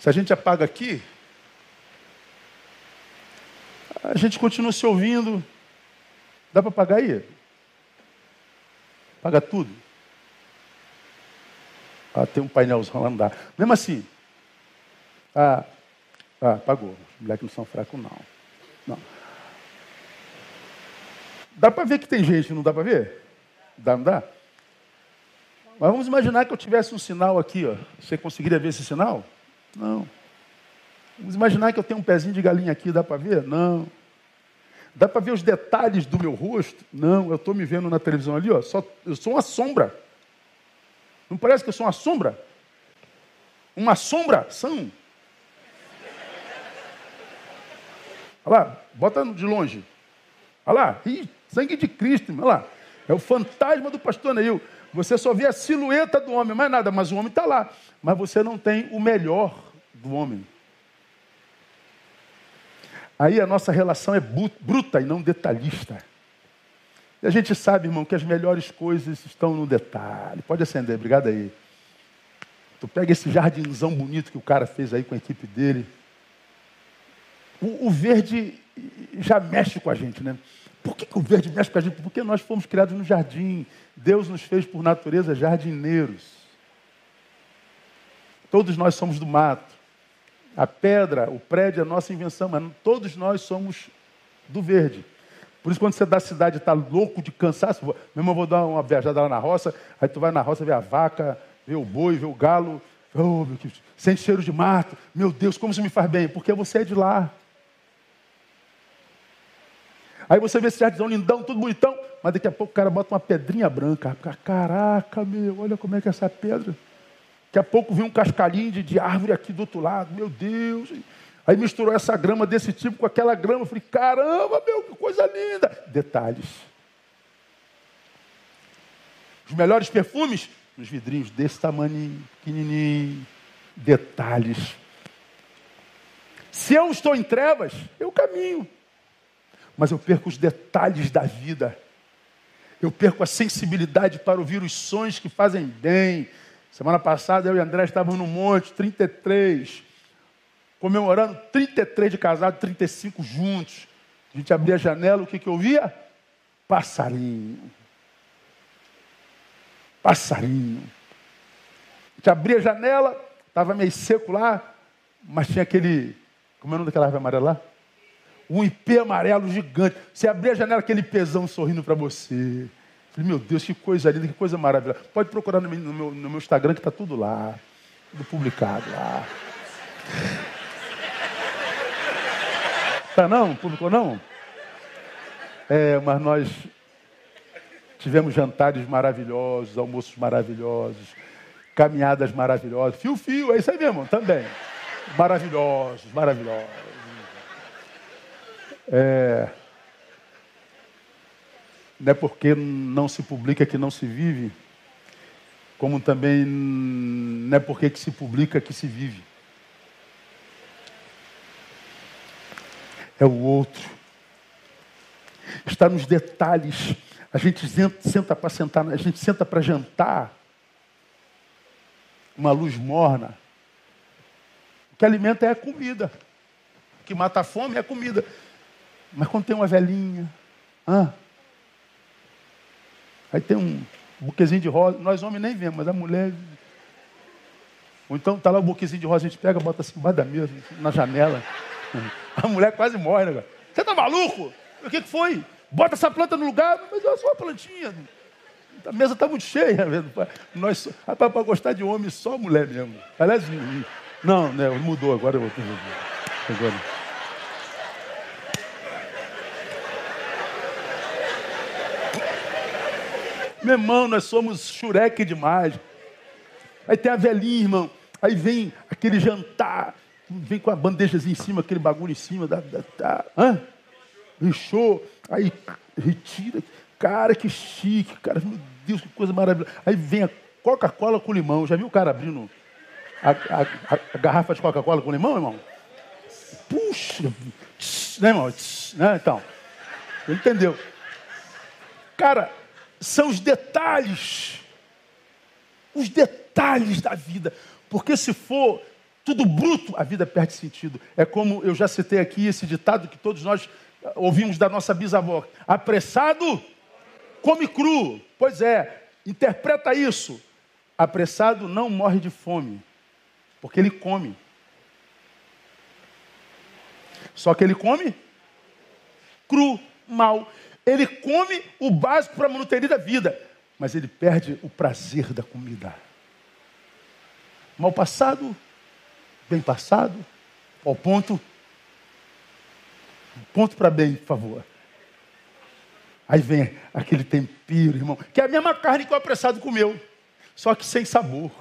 Speaker 1: Se a gente apaga aqui, a gente continua se ouvindo. Dá para apagar aí? Paga tudo. Ah, tem um painelzão lá, não dá. Mesmo assim. Ah, ah pagou. Os moleques não são fracos, não. Não. Dá para ver que tem gente, não dá para ver? Dá, não dá? Mas vamos imaginar que eu tivesse um sinal aqui, ó. Você conseguiria ver esse sinal? Não. Vamos imaginar que eu tenho um pezinho de galinha aqui, dá para ver? Não. Dá para ver os detalhes do meu rosto? Não, eu estou me vendo na televisão ali, ó, só, eu sou uma sombra. Não parece que eu sou uma sombra? Uma assombração. Olha lá, bota de longe. Olha lá, sangue de Cristo, olha lá. É o fantasma do pastor Neil. Você só vê a silhueta do homem, mais nada, mas o homem está lá. Mas você não tem o melhor do homem. Aí a nossa relação é bruta e não detalhista. E a gente sabe, irmão, que as melhores coisas estão no detalhe. Pode acender, obrigado aí. Tu pega esse jardinzão bonito que o cara fez aí com a equipe dele. O, o verde já mexe com a gente, né? Por que, que o verde mexe com a gente? Porque nós fomos criados no jardim. Deus nos fez por natureza jardineiros. Todos nós somos do mato. A pedra, o prédio é nossa invenção, mas todos nós somos do verde. Por isso, quando você da cidade está louco de cansaço, mesmo eu vou dar uma viajada lá na roça, aí tu vai na roça ver a vaca, ver o boi, ver o galo, oh, meu Deus, sente cheiro de mato, meu Deus, como isso me faz bem? Porque você é de lá. Aí você vê esse jardizão lindão, tudo bonitão, mas daqui a pouco o cara bota uma pedrinha branca. Caraca, meu, olha como é que é essa pedra. Daqui a pouco vi um cascalhinho de, de árvore aqui do outro lado. Meu Deus. Aí misturou essa grama desse tipo com aquela grama. Eu falei, caramba, meu, que coisa linda. Detalhes. Os melhores perfumes nos vidrinhos desse tamanho, pequenininho. Detalhes. Se eu estou em trevas, eu caminho. Mas eu perco os detalhes da vida. Eu perco a sensibilidade para ouvir os sons que fazem bem Semana passada eu e André estávamos no monte, 33, comemorando 33 de casado, 35 juntos. A gente abria a janela, o que, que eu via? Passarinho. passarinho. A gente abria a janela, estava meio seco lá, mas tinha aquele. Como é o nome daquela árvore amarela lá? Um ipê amarelo gigante. Você abria a janela, aquele pesão sorrindo para você. Falei, meu Deus, que coisa linda, que coisa maravilhosa. Pode procurar no meu, no meu Instagram que está tudo lá. Tudo publicado lá. Tá não? Publicou não? É, mas nós tivemos jantares maravilhosos, almoços maravilhosos, caminhadas maravilhosas. Fio, fio, é isso aí mesmo, também. Maravilhosos, maravilhosos. É, não é porque não se publica que não se vive, como também não é porque que se publica que se vive. é o outro. Está nos detalhes. A gente senta para sentar, a gente senta para jantar. Uma luz morna. O que alimenta é a comida. O que mata a fome é a comida. Mas quando tem uma velhinha, ah, aí tem um buquezinho de rosa, nós homens nem vemos, mas a mulher. Ou então está lá o buquezinho de rosa, a gente pega, bota assim embaixo da mesa, na janela. <laughs> A mulher quase morre, né? Você tá maluco? O que, que foi? Bota essa planta no lugar, mas é só uma plantinha. A mesa está muito cheia. Nós, para gostar de homem, só mulher mesmo. Aliás, não, né, mudou agora. Eu, agora. Meu irmão, nós somos xureque demais. Aí tem a velhinha, irmão. Aí vem aquele jantar vem com a bandejazinha em cima, aquele bagulho em cima, da, da, da hã? Rixou, aí retira. Cara, que chique, cara, meu Deus, que coisa maravilhosa. Aí vem a Coca-Cola com limão. Já viu o cara abrindo a, a, a garrafa de Coca-Cola com limão, irmão? Puxa, tss, né, irmão? Tss, né? Então, entendeu? Cara, são os detalhes, os detalhes da vida. Porque se for tudo bruto, a vida perde sentido. É como eu já citei aqui esse ditado que todos nós ouvimos da nossa bisavó: apressado, come cru. Pois é, interpreta isso. Apressado não morre de fome, porque ele come. Só que ele come cru, mal. Ele come o básico para manutenir a vida, mas ele perde o prazer da comida. Mal passado, bem passado, ao ponto. Ponto para bem, por favor. Aí vem aquele tempero, irmão, que é a mesma carne que o apressado comeu, só que sem sabor.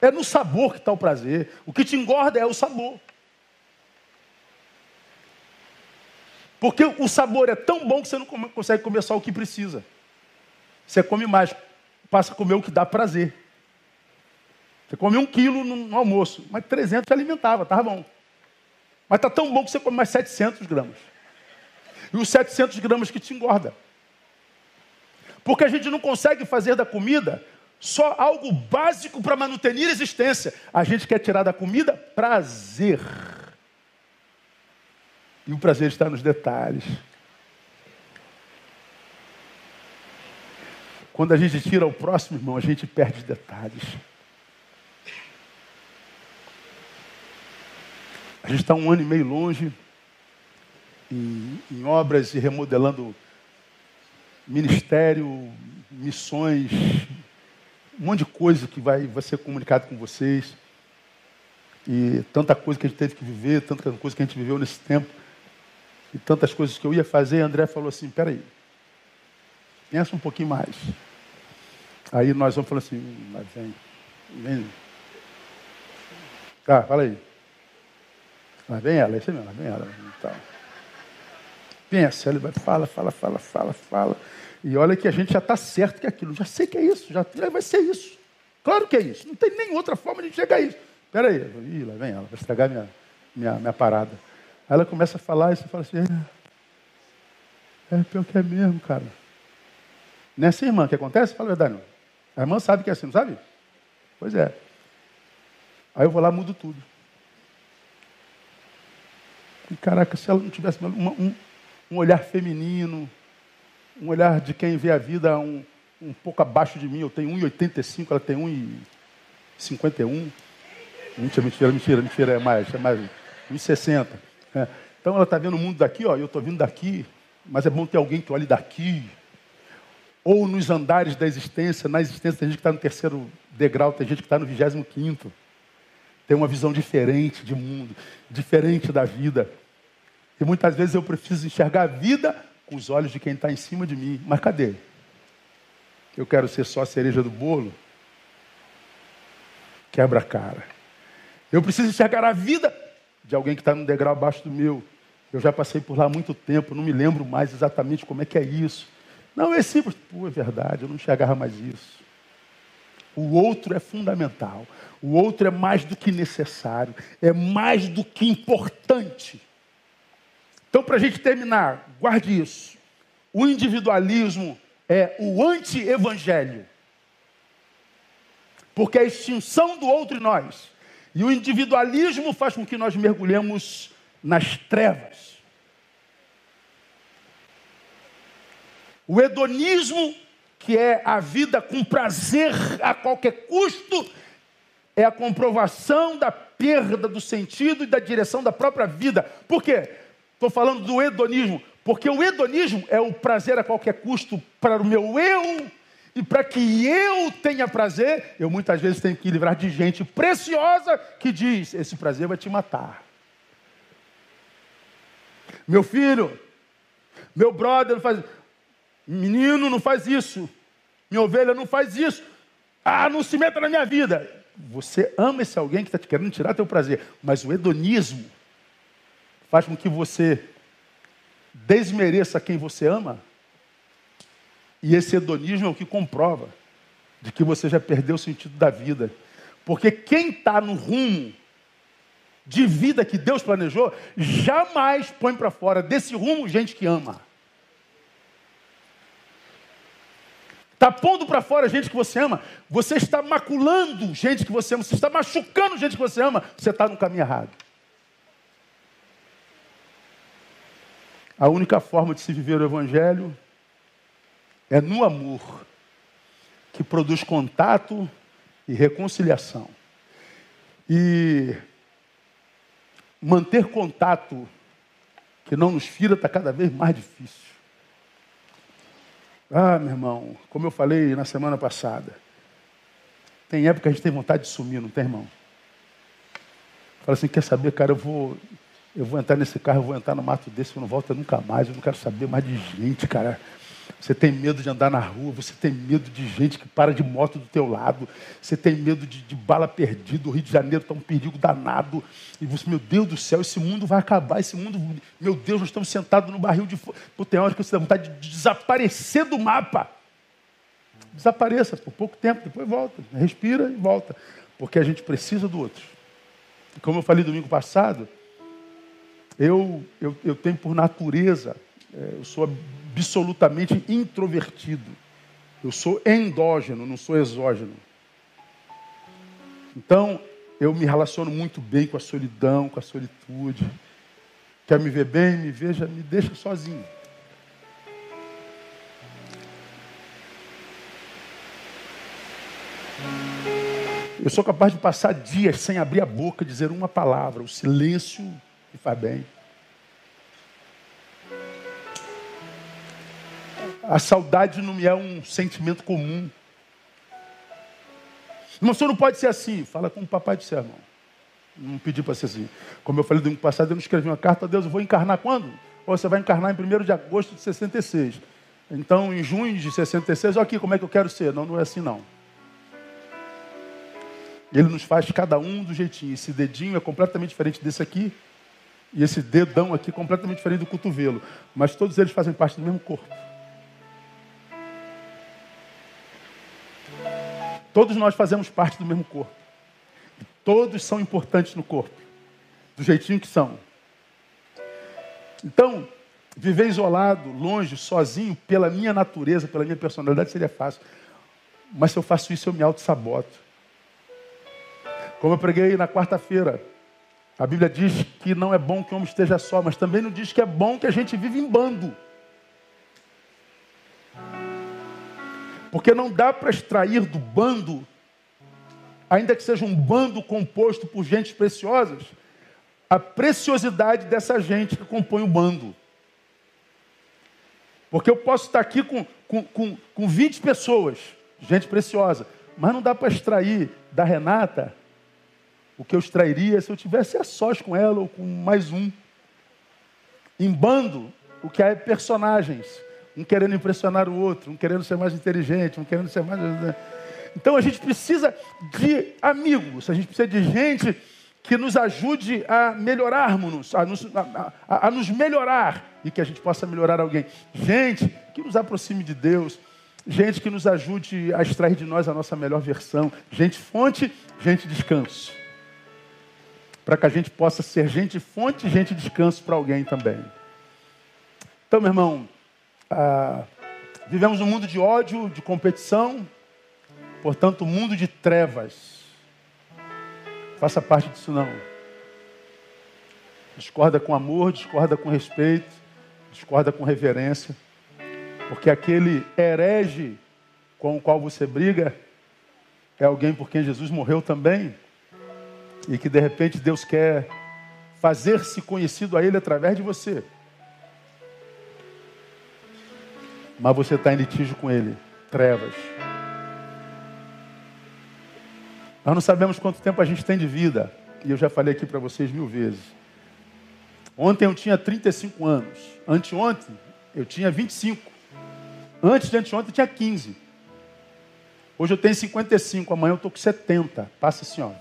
Speaker 1: É no sabor que está o prazer. O que te engorda é o sabor. Porque o sabor é tão bom que você não consegue comer só o que precisa. Você come mais, passa a comer o que dá prazer. Você come um quilo no, almoço, mas 300 se alimentava, estava bom. Mas está tão bom que você come mais 700 gramas. E os 700 gramas que te engorda. Porque a gente não consegue fazer da comida só algo básico para manter a existência. A gente quer tirar da comida prazer. E o prazer está nos detalhes. Quando a gente tira o próximo, irmão, a gente perde detalhes. A gente está um ano e meio longe, em, em obras e remodelando ministério, missões, um monte de coisa que vai, vai ser comunicado com vocês. E tanta coisa que a gente teve que viver, tanta coisa que a gente viveu nesse tempo. E tantas coisas que eu ia fazer, André falou assim, peraí, pensa um pouquinho mais. Aí nós vamos falar assim, hum, mas vem, vem. Tá, fala aí. Lá vem ela, isso mesmo, lá vem ela. Então, pensa, ele vai, fala, fala, fala, fala, fala. E olha que a gente já está certo que é aquilo. Já sei que é isso, já vai ser isso. Claro que é isso. Não tem nem outra forma de chegar a isso. Espera aí, Ih, lá vem ela, vai estragar minha, minha, minha parada. Aí ela começa a falar e você fala assim, é, é pior que é mesmo, cara. Assim, irmã, que acontece? Fala a verdade, não. A irmã sabe que é assim, não sabe? Pois é. Aí eu vou lá mudo tudo. E caraca, se ela não tivesse uma, um, um, olhar feminino, um olhar de quem vê a vida um, um pouco abaixo de mim, eu tenho 1,85, ela tem 1,51. Mentira, mentira, mentira, mentira, é mais, é mais 1,60. É. Então ela está vendo o mundo daqui, ó, eu estou vindo daqui, mas é bom ter alguém que olhe daqui. Ou nos andares da existência, na existência tem gente que está no terceiro degrau, tem gente que está no vigésimo quinto. Tem uma visão diferente de mundo, diferente da vida. E muitas vezes eu preciso enxergar a vida com os olhos de quem está em cima de mim. Mas cadê? Eu quero ser só a cereja do bolo? Quebra a cara. Eu preciso enxergar a vida de alguém que está num degrau abaixo do meu. Eu já passei por lá há muito tempo, não me lembro mais exatamente como é que é isso. Não, é simples. Pô, é verdade, eu não enxergava mais isso. O outro é fundamental. O outro é mais do que necessário. É mais do que importante. Então, para a gente terminar, guarde isso. O individualismo é o anti-evangelho. Porque a extinção do outro em nós. E o individualismo faz com que nós mergulhemos nas trevas. O hedonismo, que é a vida com prazer a qualquer custo, é a comprovação da perda do sentido e da direção da própria vida. Por quê? Estou falando do hedonismo, porque o hedonismo é o prazer a qualquer custo para o meu eu, e para que eu tenha prazer, eu muitas vezes tenho que livrar de gente preciosa que diz: esse prazer vai te matar. Meu filho, meu brother faz. Menino não faz isso. Minha ovelha não faz isso. Ah, não se meta na minha vida. Você ama esse alguém que está te querendo tirar teu prazer. Mas o hedonismo faz com que você desmereça quem você ama. E esse hedonismo é o que comprova de que você já perdeu o sentido da vida. Porque quem está no rumo de vida que Deus planejou, jamais põe para fora desse rumo gente que ama. Está pondo para fora gente que você ama, você está maculando gente que você ama, você está machucando gente que você ama, você está no caminho errado. A única forma de se viver o Evangelho é no amor, que produz contato e reconciliação. E manter contato que não nos fira está cada vez mais difícil. Ah, meu irmão, como eu falei na semana passada, tem época que a gente tem vontade de sumir, não tem, irmão? Fala assim, quer saber, cara, eu vou, eu vou entrar nesse carro, eu vou entrar no mato desse, eu não volto nunca mais, eu não quero saber mais de gente, cara. Você tem medo de andar na rua, você tem medo de gente que para de moto do teu lado, você tem medo de, de bala perdida, o Rio de Janeiro está um perigo danado. E você, meu Deus do céu, esse mundo vai acabar, esse mundo, meu Deus, nós estamos sentados no barril de fogo. Tem hora que você dá vontade de desaparecer do mapa. Desapareça por pouco tempo, depois volta, respira e volta. Porque a gente precisa do outro. Como eu falei domingo passado, eu, eu, eu tenho por natureza, é, eu sou absolutamente introvertido. Eu sou endógeno, não sou exógeno. Então, eu me relaciono muito bem com a solidão, com a solitude. Quer me ver bem, me veja, me deixa sozinho. Eu sou capaz de passar dias sem abrir a boca, dizer uma palavra. O silêncio me faz bem. A saudade não me é um sentimento comum. Mas você não pode ser assim. Fala com o papai do céu, irmão. Não pedi para ser assim. Como eu falei ano passado, eu não escrevi uma carta a Deus, eu vou encarnar quando? Ou você vai encarnar em 1 de agosto de 66. Então, em junho de 66, olha aqui como é que eu quero ser. Não, não é assim não. Ele nos faz cada um do jeitinho. Esse dedinho é completamente diferente desse aqui. E esse dedão aqui é completamente diferente do cotovelo. Mas todos eles fazem parte do mesmo corpo. Todos nós fazemos parte do mesmo corpo. E todos são importantes no corpo, do jeitinho que são. Então, viver isolado, longe, sozinho, pela minha natureza, pela minha personalidade, seria fácil. Mas se eu faço isso, eu me auto-saboto. Como eu preguei na quarta-feira, a Bíblia diz que não é bom que o homem esteja só, mas também não diz que é bom que a gente vive em bando. Porque não dá para extrair do bando, ainda que seja um bando composto por gentes preciosas, a preciosidade dessa gente que compõe o bando. Porque eu posso estar aqui com, com, com, com 20 pessoas, gente preciosa, mas não dá para extrair da Renata o que eu extrairia se eu tivesse a sós com ela ou com mais um. Em bando, o que há é personagens. Um querendo impressionar o outro, um querendo ser mais inteligente, um querendo ser mais. Então a gente precisa de amigos, a gente precisa de gente que nos ajude a melhorarmos, a nos, a, a, a nos melhorar e que a gente possa melhorar alguém. Gente que nos aproxime de Deus, gente que nos ajude a extrair de nós a nossa melhor versão, gente fonte, gente descanso. Para que a gente possa ser gente fonte, gente descanso para alguém também. Então, meu irmão, ah, vivemos um mundo de ódio, de competição, portanto, um mundo de trevas. Faça parte disso não. Discorda com amor, discorda com respeito, discorda com reverência. Porque aquele herege com o qual você briga é alguém por quem Jesus morreu também. E que de repente Deus quer fazer-se conhecido a Ele através de você. Mas você está em litígio com ele. Trevas. Nós não sabemos quanto tempo a gente tem de vida. E eu já falei aqui para vocês mil vezes. Ontem eu tinha 35 anos. Anteontem eu tinha 25. Antes de anteontem eu tinha 15. Hoje eu tenho 55. Amanhã eu estou com 70. Passa assim, ó.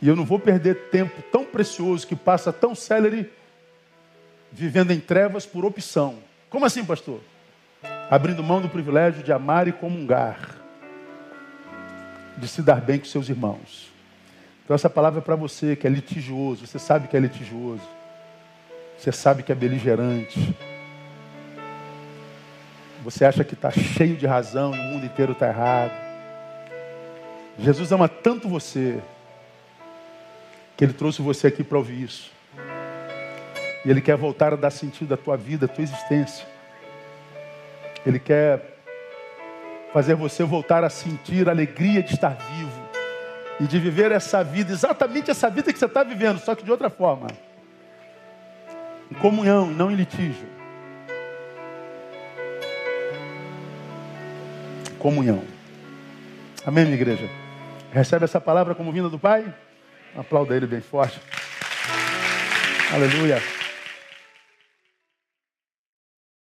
Speaker 1: E eu não vou perder tempo tão precioso que passa tão célere vivendo em trevas por opção. Como assim, pastor? Abrindo mão do privilégio de amar e comungar, de se dar bem com seus irmãos. Então, essa palavra é para você que é litigioso, você sabe que é litigioso, você sabe que é beligerante, você acha que está cheio de razão e o mundo inteiro está errado. Jesus ama tanto você, que ele trouxe você aqui para ouvir isso. E Ele quer voltar a dar sentido à tua vida, à tua existência. Ele quer fazer você voltar a sentir a alegria de estar vivo e de viver essa vida, exatamente essa vida que você está vivendo, só que de outra forma. Em comunhão, não em litígio. Comunhão. Amém, minha igreja? Recebe essa palavra como vinda do Pai? Aplauda ele bem forte. Aleluia.